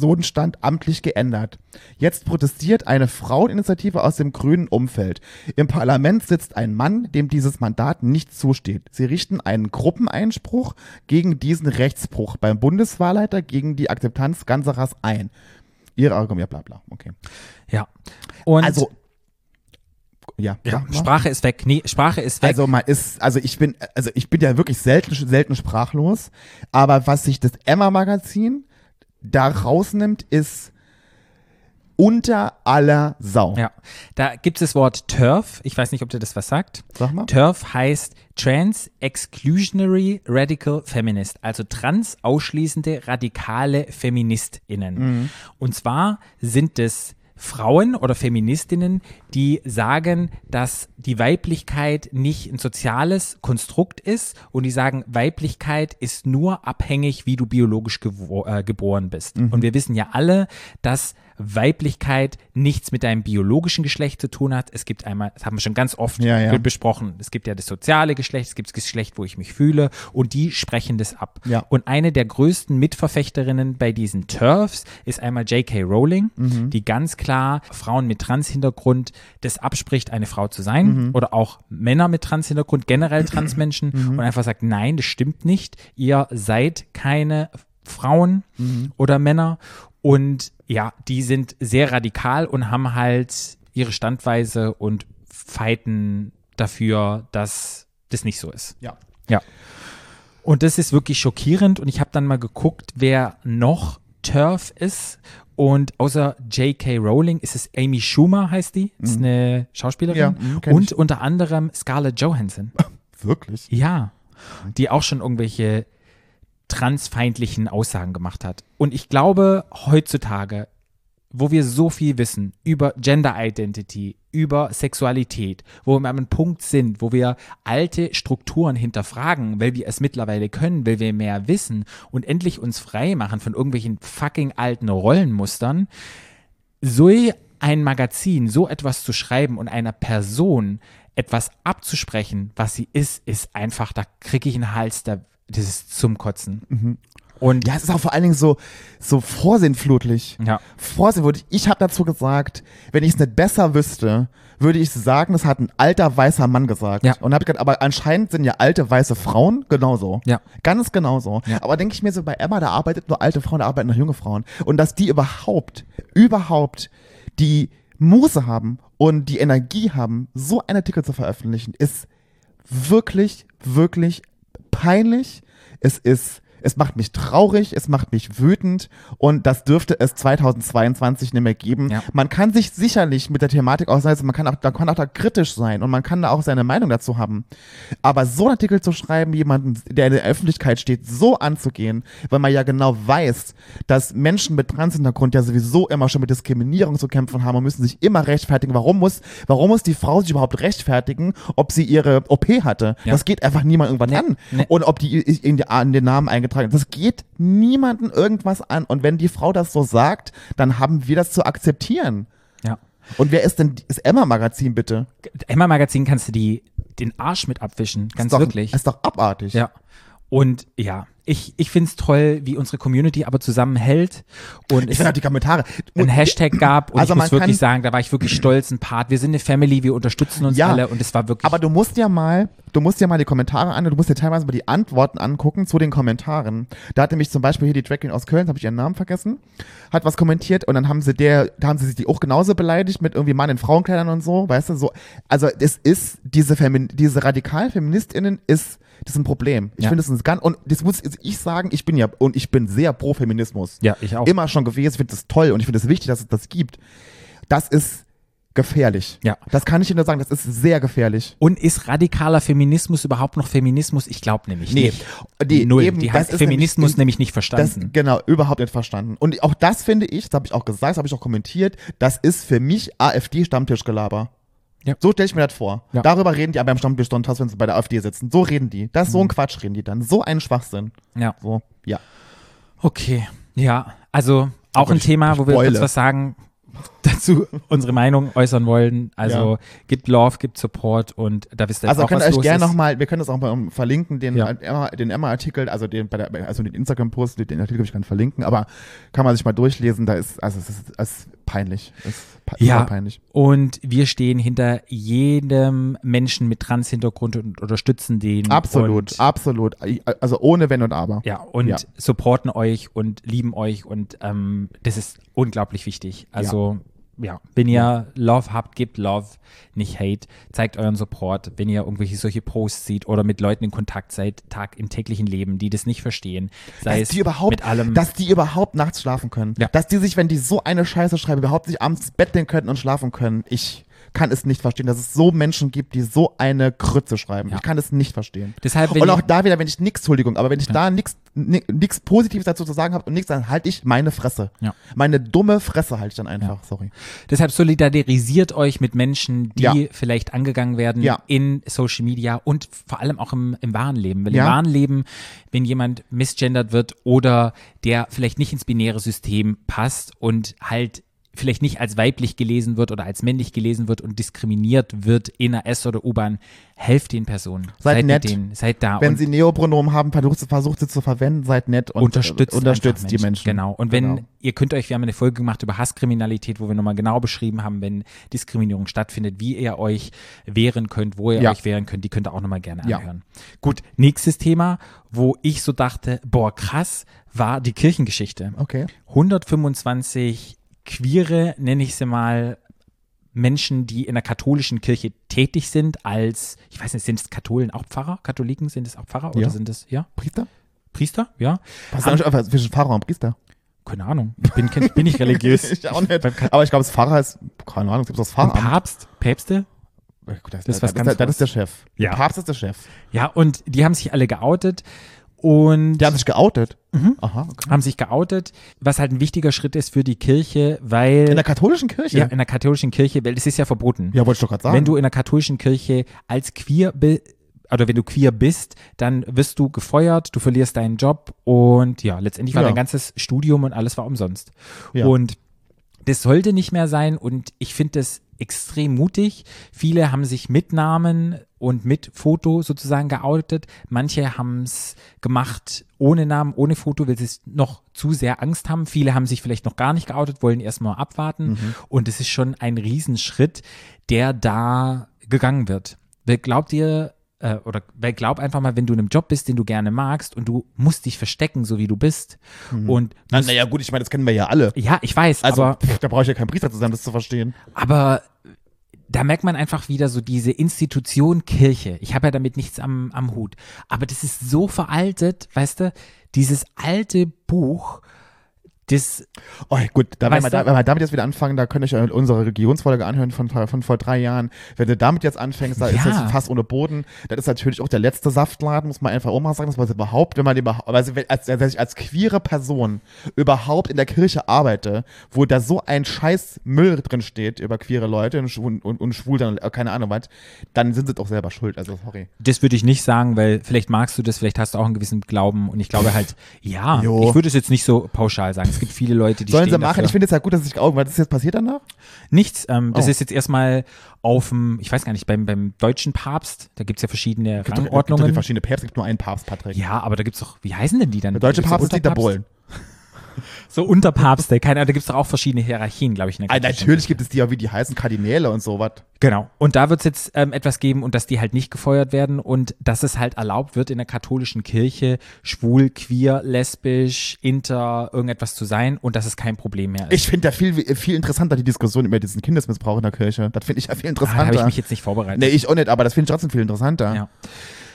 B: Personenstand amtlich geändert. Jetzt protestiert eine Fraueninitiative aus dem grünen Umfeld. Im Parlament sitzt ein Mann, dem dieses Mandat nicht zusteht. Sie richten einen Gruppeneinspruch gegen diesen Rechtsbruch beim Bundeswahlleiter gegen die Akzeptanz Ganserers ein. Ihre Argument, bla bla. Okay.
A: Ja. Und
B: Also, ja.
A: ja. Sprache ist weg. Nee, Sprache ist weg.
B: Also man ist, also ich bin, also ich bin ja wirklich selten, selten sprachlos. Aber was sich das Emma-Magazin da rausnimmt, ist unter aller Sau.
A: ja. Da gibt es das Wort TERF. Ich weiß nicht, ob dir das was sagt.
B: Sag mal.
A: TERF heißt Trans Exclusionary Radical Feminist, also trans ausschließende radikale FeministInnen. Und zwar sind es Frauen oder Feministinnen, die sagen, dass die Weiblichkeit nicht ein soziales Konstrukt ist und die sagen, Weiblichkeit ist nur abhängig, wie du biologisch äh, geboren bist. Und wir wissen ja alle, dass Weiblichkeit nichts mit deinem biologischen Geschlecht zu tun hat. Es gibt einmal, das haben wir schon ganz oft
B: Ja, ja.
A: besprochen, es gibt ja das soziale Geschlecht, es gibt das Geschlecht, wo ich mich fühle und die sprechen das ab.
B: Ja.
A: Und eine der größten Mitverfechterinnen bei diesen TERFs ist einmal J.K. Rowling,
B: Mhm.
A: die ganz klar Frauen mit Trans-Hintergrund das abspricht, eine Frau zu sein
B: Mhm.
A: oder auch Männer mit Trans-Hintergrund, generell Transmenschen und einfach sagt, nein, das stimmt nicht, ihr seid keine Frauen
B: Mhm.
A: oder Männer und ja, die sind sehr radikal und haben halt ihre Standweise und fighten dafür, dass das nicht so ist.
B: Ja.
A: Ja. Und das ist wirklich schockierend und ich habe dann mal geguckt, wer noch TERF ist und außer J.K. Rowling ist es Amy Schumer heißt die, ist eine Schauspielerin
B: Ja, mhm,
A: und
B: ich.
A: unter anderem Scarlett Johansson.
B: Wirklich?
A: Ja, die auch schon irgendwelche transfeindlichen Aussagen gemacht hat. Und ich glaube, heutzutage, wo wir so viel wissen über Gender Identity, über Sexualität, wo wir an einem Punkt sind, wo wir alte Strukturen hinterfragen, weil wir es mittlerweile können, weil wir mehr wissen und endlich uns frei machen von irgendwelchen fucking alten Rollenmustern, so ein Magazin, so etwas zu schreiben und einer Person etwas abzusprechen, was sie ist, ist einfach, da kriege ich einen Hals, da, das ist zum Kotzen. Und
B: Ja, es ist auch vor allen Dingen so, so vorsinnflutlich.
A: Ja.
B: Vorsinnflutlich. Ich habe dazu gesagt, wenn ich es nicht besser wüsste, würde ich sagen, das hat ein alter weißer Mann gesagt.
A: Ja.
B: Und habe ich gedacht, aber anscheinend sind ja alte weiße Frauen genauso.
A: Ja.
B: Ganz genauso.
A: Ja.
B: Aber denke ich mir so, bei Emma, da arbeitet nur alte Frauen, da arbeiten noch junge Frauen. Und dass die überhaupt, überhaupt die Muße haben und die Energie haben, so einen Artikel zu veröffentlichen, ist wirklich, wirklich peinlich. Es ist, es macht mich traurig, es macht mich wütend und das dürfte es 2022 nicht mehr geben.
A: Ja.
B: Man kann sich sicherlich mit der Thematik auseinandersetzen, man kann auch, da kann auch da kritisch sein und man kann da auch seine Meinung dazu haben. Aber so einen Artikel zu schreiben, jemanden, der in der Öffentlichkeit steht, so anzugehen, weil man ja genau weiß, dass Menschen mit Transhintergrund ja sowieso immer schon mit Diskriminierung zu kämpfen haben und müssen sich immer rechtfertigen. Warum muss, warum muss die Frau sich überhaupt rechtfertigen, ob sie ihre OP hatte?
A: Ja.
B: Das geht einfach niemand irgendwann
A: Nee,
B: an.
A: nee.
B: Und ob die in, die, in den Namen eingetragen ist. Das geht niemanden irgendwas an. Und wenn die Frau das so sagt, dann haben wir das zu akzeptieren.
A: ja.
B: Und wer ist denn das Emma-Magazin bitte?
A: Emma Magazin kannst du die, den Arsch mit abwischen, ganz
B: ist doch,
A: wirklich.
B: Ist doch abartig.
A: Ja. Und ja, ich, ich finde es toll, wie unsere Community aber zusammenhält und
B: Ich
A: es
B: finde auch die Kommentare.
A: einen Hashtag gab. Und
B: Also
A: ich
B: man
A: muss wirklich sagen, da war ich wirklich stolz, ein Part. Wir sind eine Family, wir unterstützen uns
B: Ja,
A: alle und es war wirklich.
B: Aber du musst ja mal, du musst ja mal die Kommentare an, du musst dir teilweise mal die Antworten angucken zu den Kommentaren. Da hat nämlich zum Beispiel hier die Drag Queen aus Köln, habe ich ihren Namen vergessen, hat was kommentiert und dann haben sie der, da haben sie sich die auch genauso beleidigt mit irgendwie Mann in Frauenkleidern und so, weißt du, so. Also es ist, diese Femin diese radikalen FeministInnen ist, das ist ein Problem. Ich
A: Ja.
B: finde, das ist ganz, und das muss ich sagen, ich bin ja, und ich bin sehr pro Feminismus.
A: ja, ich auch.
B: Immer schon gewesen, ich finde das toll und ich finde es wichtig, dass es das gibt. Das ist gefährlich.
A: Ja.
B: Das kann ich dir nur sagen, das ist sehr gefährlich.
A: Und ist radikaler Feminismus überhaupt noch Feminismus? Ich glaube nämlich
B: Nee,
A: nicht.
B: die-
A: Null.
B: eben,
A: die
B: das
A: heißt Feminismus
B: nämlich-
A: nämlich, nicht
B: Das
A: verstanden.
B: genau überhaupt nicht verstanden. Und auch das finde ich, das habe ich auch gesagt, das habe ich auch kommentiert, das ist für mich AfD-Stammtischgelaber.
A: Ja.
B: So stelle ich mir das vor.
A: Ja.
B: Darüber reden die aber beim Stammtisch Sonntags, wenn sie bei der AfD sitzen. So reden die. Das ist
A: Mhm.
B: so ein Quatsch reden die dann. So ein Schwachsinn.
A: ja.
B: So, ja.
A: Okay. Ja, also auch ein Thema, wo wir kurz was sagen, dazu unsere Meinung äußern wollen. Also gibt Love, gibt Support und da wisst ihr
B: Also
A: auch,
B: könnt
A: was
B: ihr euch
A: los
B: gerne nochmal, wir können das auch mal um, verlinken, den
A: Ja.
B: Emma, den Emma-Artikel, also den bei der, also den Instagram-Post, den Artikel ich kann verlinken, aber kann man sich mal durchlesen, da ist, also es ist, es ist peinlich. Es ist pe
A: Ja.
B: peinlich.
A: Und wir stehen hinter jedem Menschen mit Trans-Hintergrund und unterstützen den.
B: Absolut, absolut. Also ohne Wenn und Aber.
A: ja, und
B: Ja.
A: supporten euch und lieben euch und ähm, das ist unglaublich wichtig. Also ja, wenn ihr Love habt, gebt Love, nicht Hate. Zeigt euren Support, wenn ihr irgendwelche solche Posts seht oder mit Leuten in Kontakt seid, Tag im täglichen Leben, die das nicht verstehen. Sei
B: dass
A: es
B: die überhaupt,
A: mit allem.
B: dass die überhaupt nachts schlafen können.
A: Ja.
B: Dass die sich, wenn die so eine Scheiße schreiben, überhaupt nicht abends ins Bett gehen könnten und schlafen können. Ich kann es nicht verstehen, dass es so Menschen gibt, die so eine Krütze schreiben.
A: Ja.
B: Ich kann es nicht verstehen.
A: Deshalb,
B: und auch da wieder, wenn ich nichts, Entschuldigung, aber wenn ich da nichts nichts Positives dazu zu sagen habe und nichts, dann halte ich meine Fresse.
A: Ja.
B: Meine dumme Fresse halte ich dann einfach, sorry.
A: Deshalb solidarisiert euch mit Menschen, die
B: Ja.
A: vielleicht angegangen werden
B: Ja.
A: in Social Media und vor allem auch im, im wahren Leben. Weil
B: Ja.
A: im wahren Leben, wenn jemand misgendert wird oder der vielleicht nicht ins binäre System passt und halt vielleicht nicht als weiblich gelesen wird oder als männlich gelesen wird und diskriminiert wird in einer S- oder U-Bahn, helft den Personen.
B: Seid nett.
A: mit denen, seid da
B: Wenn sie Neopronomen haben, versucht, versucht sie zu verwenden, seid nett und
A: unterstützt,
B: äh, unterstützt
A: einfach
B: die Menschen.
A: Genau. Und wenn
B: Genau.
A: ihr könnt euch, wir haben eine Folge gemacht über Hasskriminalität, wo wir nochmal genau beschrieben haben, wenn Diskriminierung stattfindet, wie ihr euch wehren könnt, wo ihr
B: Ja.
A: euch wehren könnt, die könnt ihr auch nochmal gerne
B: Ja.
A: anhören. Gut, nächstes Thema, wo ich so dachte, boah, krass, war die Kirchengeschichte.
B: Okay.
A: 125 Queere, nenne ich sie mal, Menschen, die in der katholischen Kirche tätig sind, als, ich weiß nicht, sind es Katholen auch Pfarrer? Katholiken sind es auch Pfarrer? Oder
B: Ja.
A: sind es, ja?
B: Priester?
A: Priester? Ja?
B: Was ist einfach zwischen Pfarrer und Priester?
A: Keine Ahnung. Ich bin, bin nicht religiös.
B: Ich auch nicht. Aber ich glaube, das Pfarrer ist, keine Ahnung, gibt es das Pfarramt?
A: Papst, Päpste?
B: Das,
A: Das
B: das,
A: ist
B: das, ist der Chef.
A: Ja.
B: Der Papst ist der Chef.
A: Ja, und die haben sich alle geoutet und
B: Die haben sich geoutet.
A: Mhm.
B: Aha, okay.
A: haben sich geoutet, was halt ein wichtiger Schritt ist für die Kirche, weil
B: In der katholischen Kirche?
A: ja, in der katholischen Kirche, weil es ist ja verboten.
B: Ja, wollte ich doch gerade sagen.
A: Wenn du in der katholischen Kirche als queer bist, oder wenn du queer bist, dann wirst du gefeuert, du verlierst deinen Job und ja, letztendlich war
B: Ja.
A: dein ganzes Studium und alles war umsonst.
B: Ja.
A: Und das sollte nicht mehr sein und ich finde das extrem mutig. Viele haben sich mit Namen und mit Foto sozusagen geoutet. Manche haben es gemacht ohne Namen, ohne Foto, weil sie es noch zu sehr Angst haben. Viele haben sich vielleicht noch gar nicht geoutet, wollen erstmal abwarten. Und es ist schon ein Riesenschritt, der da gegangen wird. Glaubt ihr, äh, oder wer glaubt einfach mal, wenn du in einem Job bist, den du gerne magst und du musst dich verstecken, so wie du bist. Und
B: Na, naja, gut, ich meine, das kennen wir ja alle.
A: ja, ich weiß,
B: Also,
A: aber
B: pff, da brauche ich ja keinen Priester zu sein, das zu verstehen.
A: aber da merkt man einfach wieder so diese Institution Kirche. Ich habe ja damit nichts am, am Hut. Aber das ist so veraltet, weißt du, dieses alte Buch, das,
B: Oh, gut, da, wenn, wir da, wenn wir damit jetzt wieder anfangen, da könnte ich unsere Regionsfolge anhören von, von vor drei Jahren. Wenn du damit jetzt anfängst, da ist
A: Ja.
B: das fast ohne Boden. Das ist natürlich auch der letzte Saftladen, muss man einfach auch mal sagen, dass man überhaupt, wenn man überhaupt, also wenn- als, als ich als queere Person überhaupt in der Kirche arbeite, wo da so ein scheiß Müll drin steht über queere Leute und, schwul- und, und schwul, dann, äh, keine Ahnung was, dann sind sie doch selber schuld. Also, sorry.
A: das würde ich nicht sagen, weil vielleicht magst du das, vielleicht hast du auch einen gewissen Glauben und ich glaube halt, ja,
B: Jo.
A: ich würde es jetzt nicht so pauschal sagen. Es gibt viele Leute, die
B: Sollen
A: stehen
B: sie machen?
A: dafür.
B: Ich finde es ja gut, dass sich Augen. Was ist jetzt passiert danach?
A: Nichts. Ähm, das
B: Oh.
A: ist jetzt erstmal auf dem, ich weiß gar nicht, beim, beim deutschen Papst, da gibt's ja verschiedene
B: Gibt doch- gibt doch
A: Rangordnungen.
B: verschiedene Päpste, gibt nur einen Papst, Patrick.
A: Ja, aber da gibt's doch, wie heißen denn die dann?
B: Der deutsche Papst ist Dieter? Bohlen.
A: So Unterpapste, keine Ahnung, da gibt's doch auch verschiedene Hierarchien, glaube ich. In der
B: Ah, natürlich gibt es die ja, wie die heißen Kardinäle und sowas.
A: Genau. Und da wird es jetzt ähm, etwas geben und dass die halt nicht gefeuert werden und dass es halt erlaubt wird in der katholischen Kirche schwul, queer, lesbisch, inter, irgendetwas zu sein und dass es kein Problem mehr ist.
B: Ich finde ja viel, viel interessanter die Diskussion über diesen Kindesmissbrauch in der Kirche. Das finde ich ja viel
A: ah, da
B: interessanter.
A: habe ich mich jetzt nicht vorbereitet.
B: nee, ich auch nicht, aber das finde ich trotzdem viel interessanter.
A: Ja.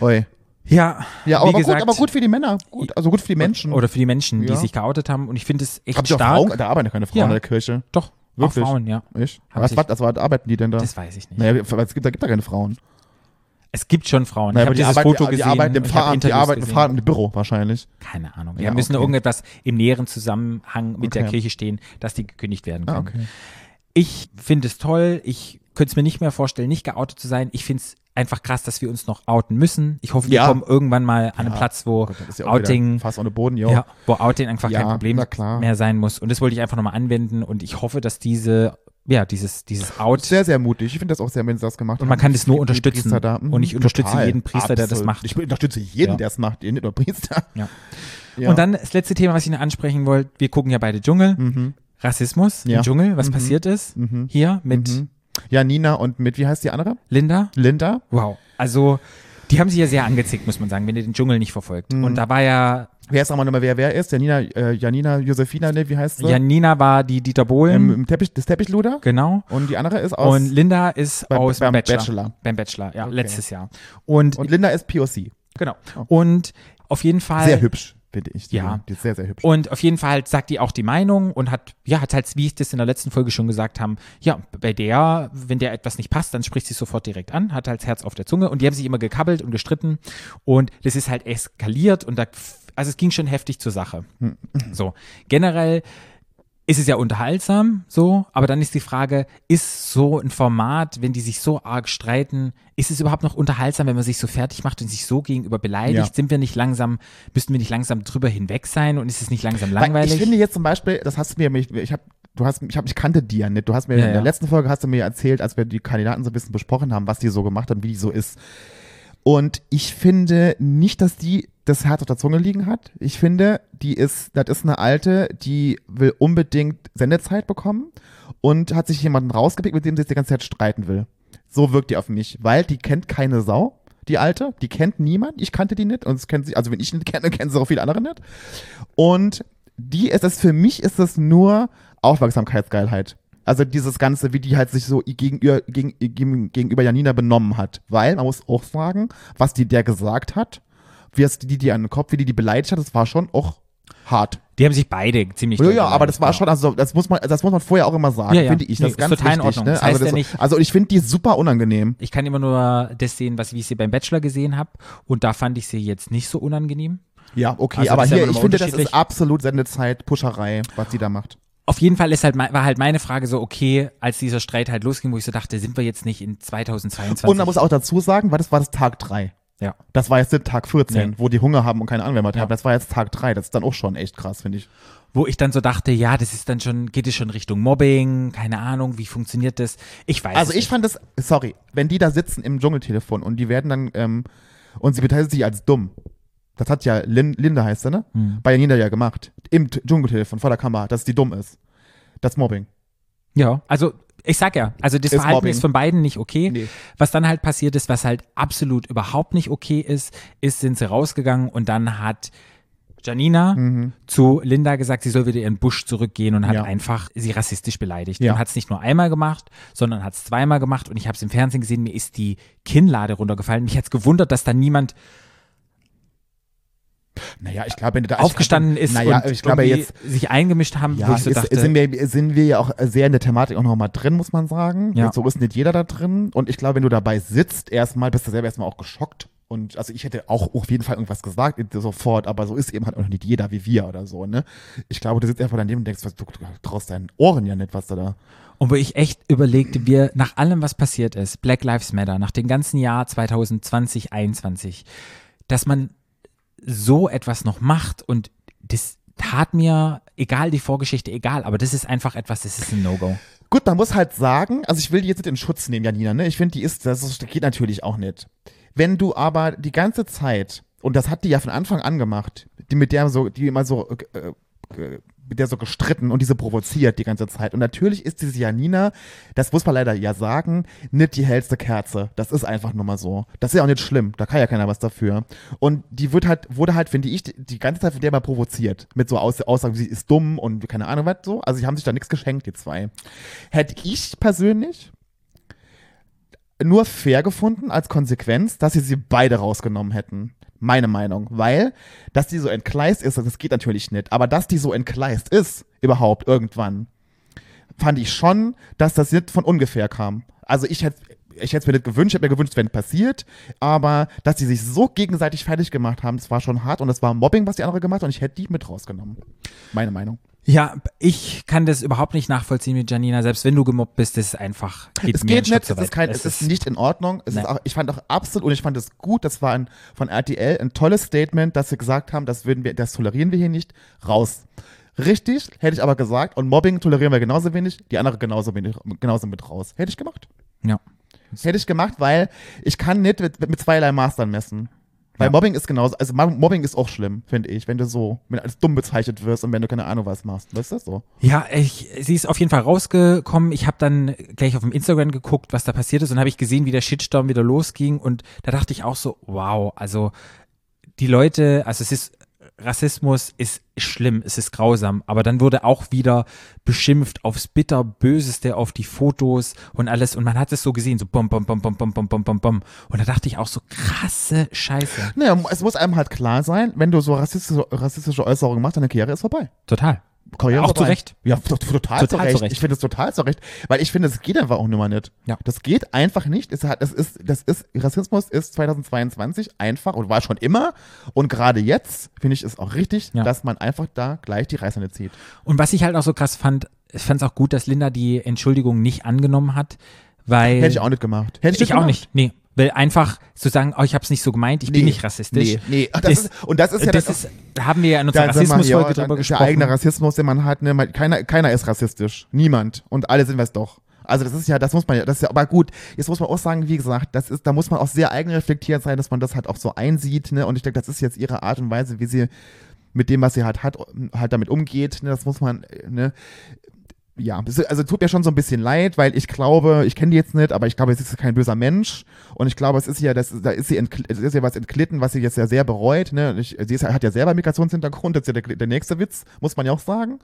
B: Oi.
A: Ja,
B: Ja, aber,
A: gesagt,
B: gut, aber gut für die Männer. Gut, also gut für die Menschen.
A: Oder für die Menschen, die
B: Ja.
A: sich geoutet haben und ich finde es echt
B: Habt
A: stark.
B: Frauen? Da arbeiten ja keine Frauen
A: Ja.
B: in der Kirche.
A: Doch,
B: Wirklich?
A: auch Frauen, ja.
B: Ich? Was,
A: sich-
B: was, was arbeiten die denn da?
A: Das weiß ich nicht.
B: Naja, es gibt, da gibt da keine Frauen.
A: Es gibt schon Frauen.
B: Naja,
A: ich
B: aber
A: habe
B: die
A: dieses
B: arbeiten,
A: Foto
B: die,
A: gesehen.
B: arbeiten im Fahren, die arbeiten im. Fahren im Büro wahrscheinlich.
A: Keine Ahnung.
B: Ja,
A: Ja, müssen
B: okay.
A: irgendetwas im näheren Zusammenhang mit der
B: Okay.
A: Kirche stehen, dass die gekündigt werden
B: Ah,
A: können.
B: okay.
A: Ich finde es toll. Ich könnte es mir nicht mehr vorstellen, nicht geoutet zu sein. Ich finde es einfach krass, dass wir uns noch outen müssen. Ich hoffe, wir
B: Ja.
A: kommen irgendwann mal an einen
B: Ja.
A: Platz, wo
B: Gott, ja
A: Outing,
B: Fast ohne Boden, jo.
A: ja, wo Outing einfach kein Problem mehr sein muss. Und das wollte ich einfach nochmal anwenden. Und ich hoffe, dass diese, ja, dieses, dieses Out
B: Sehr, sehr mutig. Ich finde das auch sehr, wenn sie das gemacht
A: Und
B: haben.
A: man kann das nur unterstützen.
B: Mhm,
A: Und ich unterstütze
B: total.
A: jeden Priester, der das
B: Absolut.
A: macht.
B: Ich unterstütze jeden, der es macht, nicht nur Priester.
A: Ja. Und dann das letzte Thema, was ich noch ansprechen wollte. Wir gucken ja beide Dschungel.
B: Mhm.
A: Rassismus im Dschungel, was
B: Mhm.
A: passiert ist.
B: Mhm.
A: Hier mit
B: Mhm. Ja, Nina und mit, wie heißt die andere?
A: Linda.
B: Linda.
A: Wow. Also, die haben sich ja sehr angezickt, muss man sagen, wenn ihr den Dschungel nicht verfolgt.
B: Mhm.
A: Und da war ja,
B: Wer ist nochmal, wer wer ist? Janina, äh, Janina Josefina, ne, wie heißt sie?
A: Janina war die Dieter Bohlen.
B: ähm, im Teppich, das Teppichluder.
A: genau.
B: Und die andere ist aus.
A: Und Linda ist
B: Bei-
A: aus
B: beim
A: Bachelor.
B: Bachelor.
A: Beim Bachelor, ja,
B: Okay.
A: letztes Jahr. Und,
B: und Linda ist POC.
A: genau.
B: Oh.
A: Und auf jeden Fall.
B: Sehr hübsch, finde ich. Die,
A: Ja.
B: Die ist sehr, sehr hübsch.
A: Und auf jeden Fall sagt die auch die Meinung und hat, ja, hat halt, wie ich das in der letzten Folge schon gesagt haben, ja, bei der, wenn der etwas nicht passt, dann spricht sie sofort direkt an, hat halt das Herz auf der Zunge und die haben sich immer gekabbelt und gestritten und das ist halt eskaliert und da, also es ging schon heftig zur Sache. So, generell ist es ja unterhaltsam, so, aber dann ist die Frage, ist so ein Format, wenn die sich so arg streiten, ist es überhaupt noch unterhaltsam, wenn man sich so fertig macht und sich so gegenüber beleidigt?
B: Ja.
A: Sind wir nicht langsam, müssten wir nicht langsam drüber hinweg sein und ist es nicht langsam
B: Weil
A: langweilig?
B: Ich finde jetzt zum Beispiel, das hast du mir, ich habe du hast, ich, hab, ich kannte die ja nicht. Du hast mir
A: Ja,
B: in der
A: ja.
B: letzten Folge hast du mir erzählt, als wir die Kandidaten so ein bisschen besprochen haben, was die so gemacht haben, wie die so ist. Und ich finde nicht, dass die das Herz auf der Zunge liegen hat. Ich finde, die ist, das ist eine alte, die will unbedingt Sendezeit bekommen und hat sich jemanden rausgepickt, mit dem sie jetzt die ganze Zeit streiten will. So wirkt die auf mich, weil die kennt keine Sau. Die alte, die kennt niemand. Ich kannte die nicht und es kennt sie, also wenn ich nicht kenne, kennen sie auch viele andere nicht. Und die ist es, für mich ist es nur Aufmerksamkeitsgeilheit. Also dieses Ganze, wie die halt sich so gegenüber, gegen, gegen, gegenüber Janina benommen hat. Weil, man muss auch sagen, was die der gesagt hat, wie es die, die an den Kopf, wie die die beleidigt hat, das war schon auch hart.
A: Die haben sich beide ziemlich
B: Ja, ja, aber das war schon, also das muss man, das muss man vorher auch immer sagen,
A: Ja, ja.
B: finde ich.
A: Nee,
B: Das ist
A: ist
B: ganz
A: total in
B: wichtig.
A: Ordnung.
B: Ne?
A: Das heißt
B: also,
A: ja
B: das,
A: nicht-
B: also ich finde die super unangenehm.
A: Ich kann immer nur das sehen, was wie ich sie beim Bachelor gesehen habe und da fand ich sie jetzt nicht so unangenehm.
B: Ja, okay,
A: Also
B: aber hier, ich finde, das ist absolut Sendezeit, Puscherei, was sie da macht.
A: Auf jeden Fall ist halt, war halt meine Frage so, okay, als dieser Streit halt losging, wo ich so dachte, sind wir jetzt nicht in 2022?
B: Und man muss auch dazu sagen, weil das war das Tag drei.
A: Ja.
B: Das war jetzt nicht Tag 14,
A: Nee.
B: wo die Hunger haben und keine Ahnung mehr
A: Ja.
B: haben. Das war jetzt Tag drei. Das ist dann auch schon echt krass, finde ich.
A: Wo ich dann so dachte, ja, das ist dann schon, geht es schon Richtung Mobbing, keine Ahnung, wie funktioniert das? Ich weiß
B: Also ich
A: nicht.
B: fand das, sorry, wenn die da sitzen im Dschungeltelefon und die werden dann, ähm, und sie beteiligt sich als dumm. Das hat ja Lin, Linda heißt sie, ne?
A: Hm.
B: Bei Janina ja gemacht. Im Dschungeltelefon vor der Kamera, dass die dumm ist. Das Mobbing.
A: Ja, also ich sag ja, also das
B: Ist
A: Verhalten
B: Mobbing.
A: ist von beiden nicht okay.
B: Nee.
A: Was dann halt passiert ist, was halt absolut überhaupt nicht okay ist, ist, sind sie rausgegangen und dann hat Janina
B: Mhm.
A: zu Linda gesagt, sie soll wieder ihren Busch zurückgehen und hat
B: Ja.
A: einfach sie rassistisch beleidigt.
B: Ja.
A: Und hat es nicht nur einmal gemacht, sondern hat es zweimal gemacht und ich habe es im Fernsehen gesehen, mir ist die Kinnlade runtergefallen. Mich hat's gewundert, dass da niemand
B: Naja, ich glaube, wenn du da
A: aufgestanden ist
B: naja,
A: und
B: ich glaube jetzt,
A: sich eingemischt haben,
B: ja,
A: so
B: ist,
A: dachte,
B: sind, wir, sind wir ja auch sehr in der Thematik auch nochmal drin, muss man sagen.
A: Ja.
B: So ist nicht jeder da drin. Und ich glaube, wenn du dabei sitzt, erstmal bist du selber erstmal auch geschockt. Und also ich hätte auch auf jeden Fall irgendwas gesagt, sofort, aber so ist eben halt auch nicht jeder wie wir oder so, ne? Ich glaube, du sitzt einfach daneben und denkst, was, du traust deinen Ohren ja nicht, was du da.
A: Und wo ich echt überlegte, wir nach allem, was passiert ist, Black Lives Matter, nach dem ganzen Jahr 2020, 2021, dass man so etwas noch macht und das, tat mir, egal die Vorgeschichte, egal, aber das ist einfach etwas, das ist ein No-Go.
B: Gut, man muss halt sagen, also ich will die jetzt nicht in Schutz nehmen, Janina, ne? Ich finde, die ist, das geht natürlich auch nicht. Wenn du aber die ganze Zeit, und das hat die ja von Anfang an gemacht, die mit der so, die immer so, äh, mit der so gestritten und diese provoziert die ganze Zeit. Und natürlich ist diese Janina, das muss man leider ja sagen, nicht die hellste Kerze. Das ist einfach nur mal so. Das ist ja auch nicht schlimm. Da kann ja keiner was dafür. Und die wird halt, wurde halt, finde ich, die, ganze Zeit von der mal provoziert. Mit so Aus Aussagen, sie ist dumm und keine Ahnung was so. Also die haben sich da nichts geschenkt, die zwei. Hätte ich persönlich nur fair gefunden als Konsequenz, dass sie sie beide rausgenommen hätten. Meine Meinung. Weil, dass die so entgleist ist, das geht natürlich nicht. Aber dass die so entgleist ist, überhaupt, irgendwann, fand ich schon, dass das nicht von ungefähr kam. Also ich hätte ich hätte es mir nicht gewünscht, ich hätte mir gewünscht, wenn passiert, aber dass die sich so gegenseitig fertig gemacht haben, das war schon hart und das war Mobbing, was die andere gemacht hat und ich hätte die mit rausgenommen. Meine Meinung.
A: Ja, ich kann das überhaupt nicht nachvollziehen mit Janina. Selbst wenn du gemobbt bist, das ist einfach. Geht
B: es geht nicht, es ist, kein, es ist nicht in Ordnung. Es ist auch, ich fand auch absolut, und ich fand es gut, das war ein, von RTL ein tolles Statement, dass sie gesagt haben, das würden wir, das tolerieren wir hier nicht, raus. Richtig, hätte ich aber gesagt, und Mobbing tolerieren wir genauso wenig, die andere genauso wenig, genauso mit raus. Hätte ich gemacht.
A: Ja.
B: Hätte ich gemacht, weil ich kann nicht mit, mit zweierlei Mastern messen. Weil
A: Ja.
B: Mobbing ist genauso, also Mobbing ist auch schlimm, finde ich, wenn du so wenn du als dumm bezeichnet wirst und wenn du keine Ahnung was machst. Weißt du das so?
A: Ja, ich, sie ist auf jeden Fall rausgekommen. Ich habe dann gleich auf dem Instagram geguckt, was da passiert ist und habe ich gesehen, wie der Shitstorm wieder losging und da dachte ich auch so, wow, also die Leute, also es ist Rassismus ist schlimm, es ist grausam, aber dann wurde auch wieder beschimpft aufs bitterböseste, auf die Fotos und alles und man hat es so gesehen, so bom, bom, bom, bom, bom, bom, bom, bom, bom. Und da dachte ich auch so, krasse Scheiße.
B: Naja, es muss einem halt klar sein, wenn du so rassistische, rassistische Äußerungen machst, deine Karriere ist vorbei.
A: Total.
B: Karriere
A: Auch
B: vorbei.
A: zu Recht.
B: Ja, to- total,
A: Total
B: zu Recht.
A: zu Recht.
B: Ich finde es total zu Recht, weil ich finde, es geht einfach auch nur mal nicht.
A: Ja.
B: Das geht einfach nicht. Es hat, das ist, das ist, Rassismus ist 2022 einfach und war schon immer. Und gerade jetzt finde ich es auch richtig,
A: Ja.
B: dass man einfach da gleich die Reißleine zieht.
A: Und was ich halt auch so krass fand, ich fand es auch gut, dass Linda die Entschuldigung nicht angenommen hat, weil
B: Hätte ich auch nicht gemacht. Hätte
A: ich,
B: nicht
A: auch nicht. Nee, weil einfach zu sagen, oh, ich habe es nicht so gemeint, ich bin
B: Nee.
A: nicht rassistisch.
B: Nee, nee. Das ist, und das ist ja
A: das
B: das,
A: ist, da haben wir ja in unserer Rassismusfolge
B: ja,
A: drüber
B: ist Der
A: gesprochen.
B: eigene Rassismus, den man hat, ne, man, keiner, keiner ist rassistisch. Niemand. Und alle sind wir es doch. Also das ist ja, das muss man ja, das ist ja, aber gut, jetzt muss man auch sagen, wie gesagt, das ist, da muss man auch sehr eigenreflektiert sein, dass man das halt auch so einsieht, ne? Und ich denke, das ist jetzt ihre Art und Weise, wie sie mit dem, was sie halt hat, halt damit umgeht, ne? Das muss man, äh, ne? Ja, also tut mir schon so ein bisschen leid, weil ich glaube, ich kenne die jetzt nicht, aber ich glaube, es ist kein böser Mensch und ich glaube, es ist ja, das, da ist sie, es ist ja was entglitten, was sie jetzt ja sehr bereut. Ne? Ich, sie ist, hat ja selber Migrationshintergrund, das ist ja der, der nächste Witz, muss man ja auch sagen.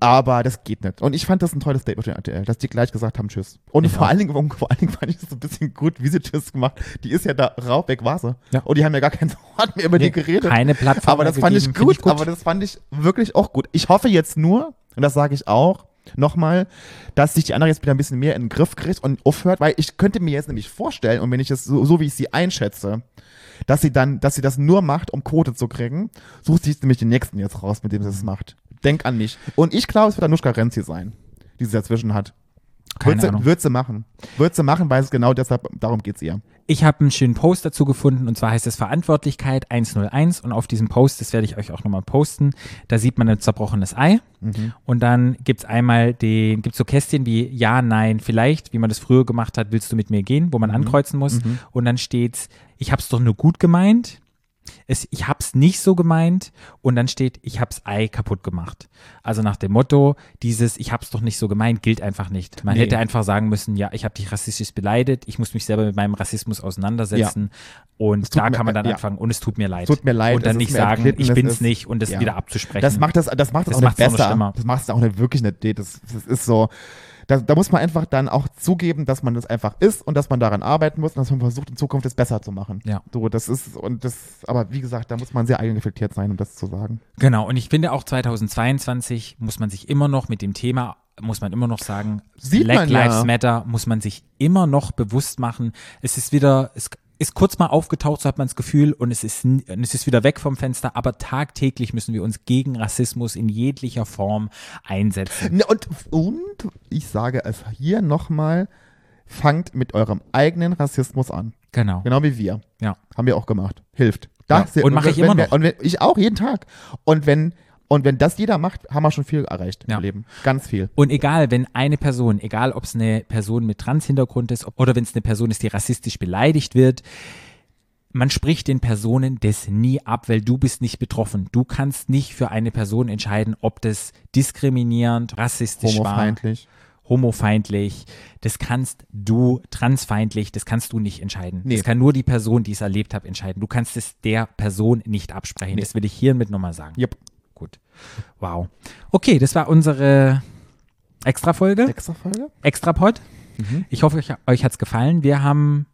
B: Aber das geht nicht. Und ich fand das ein tolles Statement von RTL, dass die gleich gesagt haben Tschüss. Und
A: Ich
B: vor
A: auch.
B: allen, Dingen, vor allen Dingen fand ich das ein bisschen gut, wie sie Tschüss gemacht. Die ist ja da rauf weg war sie.
A: Ja.
B: Und die haben ja gar kein Wort mehr über
A: Nee,
B: die geredet.
A: keine Plattform
B: Aber das fand ich, gut,
A: ich gut.
B: aber das fand ich wirklich auch gut. Ich hoffe jetzt nur, und das sage ich auch, nochmal, dass sich die andere jetzt wieder ein bisschen mehr in den Griff kriegt und aufhört, weil ich könnte mir jetzt nämlich vorstellen, und wenn ich es so, so wie ich sie einschätze, dass sie dann, dass sie das nur macht, um Quote zu kriegen, sucht sie jetzt nämlich den nächsten jetzt raus, mit dem sie das macht. Denk an mich. Und ich glaube, es wird Anushka Renzi sein, die sie dazwischen hat.
A: Keine
B: sie,
A: Ahnung.
B: sie machen. Sie machen, weil es genau deshalb, darum geht's ihr.
A: Ich habe einen schönen Post dazu gefunden und zwar heißt es Verantwortlichkeit 101 und auf diesem Post, das werde ich euch auch nochmal posten, da sieht man ein zerbrochenes Ei und dann gibt's einmal den, gibt's so Kästchen wie Ja, Nein, vielleicht, wie man das früher gemacht hat, willst du mit mir gehen, wo man ankreuzen muss und dann steht's, ich hab's doch nur gut gemeint, es, ich hab's nicht so gemeint und dann steht, ich hab's Ei kaputt gemacht. Also nach dem Motto, dieses ich hab's doch nicht so gemeint gilt einfach nicht. Man
B: Nee.
A: hätte einfach sagen müssen, ja, ich habe dich rassistisch beleidigt, ich muss mich selber mit meinem Rassismus auseinandersetzen und
B: tut
A: da kann man dann
B: ja.
A: anfangen und es tut mir leid.
B: Tut mir leid,
A: Und dann nicht sagen, ich
B: es
A: bin's
B: ist-
A: nicht und das
B: ja.
A: wieder abzusprechen.
B: Das macht das, das macht es
A: Das
B: auch nicht
A: auch
B: besser.
A: schlimmer.
B: das macht es auch nicht wirklich nicht. Das, das ist so. Da, da muss man einfach dann auch zugeben, dass man das einfach ist und dass man daran arbeiten muss und dass man versucht, in Zukunft es besser zu machen.
A: Ja.
B: So, das ist, und das, aber wie gesagt, da muss man sehr eigenreflektiert sein, um das zu sagen.
A: Genau, und ich finde auch 2022 muss man sich immer noch mit dem Thema, muss man immer noch sagen,
B: Sieht
A: Black
B: man ja.
A: Lives Matter muss man sich immer noch bewusst machen. Es ist wieder, es ist kurz mal aufgetaucht, so hat man das Gefühl, und es ist, es ist wieder weg vom Fenster, aber tagtäglich müssen wir uns gegen Rassismus in jeglicher Form einsetzen.
B: Und, und ich sage es hier nochmal, fangt mit eurem eigenen Rassismus an.
A: Genau.
B: Genau wie wir.
A: Ja.
B: Haben wir auch gemacht. Hilft.
A: Ja,
B: Das-
A: und mache ich immer
B: wir-
A: noch.
B: Und wenn, ich auch, jeden Tag. Und wenn Und wenn das jeder macht, haben wir schon viel erreicht
A: Ja.
B: im Leben. Ganz viel.
A: Und egal, wenn eine Person, egal ob es eine Person mit Trans-Hintergrund ist ob- oder wenn es eine Person ist, die rassistisch beleidigt wird, man spricht den Personen das nie ab, weil du bist nicht betroffen. Du kannst nicht für eine Person entscheiden, ob das diskriminierend, rassistisch war,
B: Homofeindlich.
A: homofeindlich. Das kannst du, transfeindlich, das kannst du nicht entscheiden.
B: Nee.
A: Das kann nur die Person, die es erlebt hat, entscheiden. Du kannst es der Person nicht absprechen.
B: Nee.
A: Das will ich hiermit nochmal sagen.
B: Yep.
A: Gut. Wow. Okay, das war unsere Extra-Folge.
B: Extra Folge?
A: Extrapod.
B: Mhm.
A: Ich hoffe, euch, euch hat's gefallen. Wir haben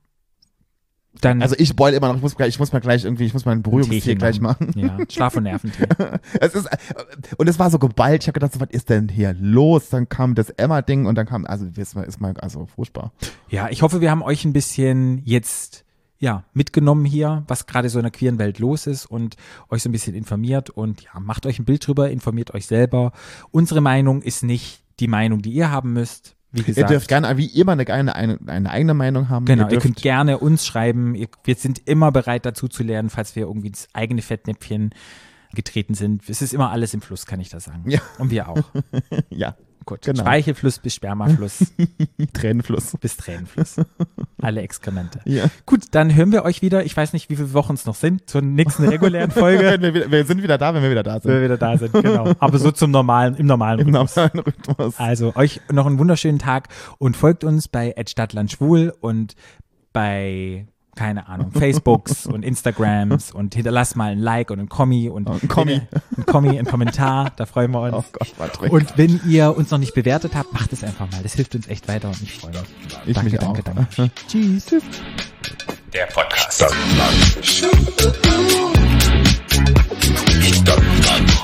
A: dann
B: Also ich beule immer noch, ich muss, ich muss mal gleich irgendwie, ich muss mal einen Beruhigungstee gleich machen.
A: ja, Schlaf- und Nerventee.
B: Es ist, und es war so geballt, ich habe gedacht, so, was ist denn hier los? Dann kam das Emma-Ding und dann kam, also ist mal, ist mal also furchtbar.
A: Ja, ich hoffe, wir haben euch ein bisschen jetzt ja, mitgenommen hier, was gerade so in der queeren Welt los ist und euch so ein bisschen informiert und ja, macht euch ein Bild drüber, informiert euch selber. Unsere Meinung ist nicht die Meinung, die ihr haben müsst. Wie
B: Ihr
A: gesagt,
B: dürft gerne, wie immer, eine, eine, eine, eigene Meinung haben.
A: Genau, ihr,
B: dürft,
A: könnt gerne uns schreiben. Ihr, wir sind immer bereit dazu zu lernen, falls wir irgendwie ins eigene Fettnäpfchen getreten sind. Es ist immer alles im Fluss, kann ich da sagen.
B: Ja.
A: Und wir auch.
B: ja,
A: Gut.
B: Genau.
A: Speichelfluss bis Spermafluss
B: Tränenfluss.
A: bis Tränenfluss. Alle Exkremente.
B: Ja.
A: Gut, dann hören wir euch wieder. Ich weiß nicht, wie viele Wochen es noch sind zur nächsten regulären Folge.
B: wir, wir, sind wieder da, wenn wir wieder da
A: wenn wir
B: sind.
A: wieder da sind, genau. Aber so zum normalen, im normalen
B: Im
A: Rhythmus.
B: normalen Rhythmus.
A: Also euch noch einen wunderschönen Tag und folgt uns bei Stadtland Schwul und bei, keine Ahnung, Facebooks und Instagrams und hinterlass mal ein Like und ein Kommi und
B: oh, ein Kommi,
A: ein Kommi, ein Kommentar, da freuen wir oh uns.
B: Oh Gott, Patrick.
A: Und wenn ihr uns noch nicht bewertet habt, macht es einfach mal. Das hilft uns echt weiter und ich freue mich.
B: Ich
A: danke,
B: mich
A: danke,
B: auch.
A: danke. Tschüss. Tschüss.
C: Der Podcast. Stadtland. Stadtland.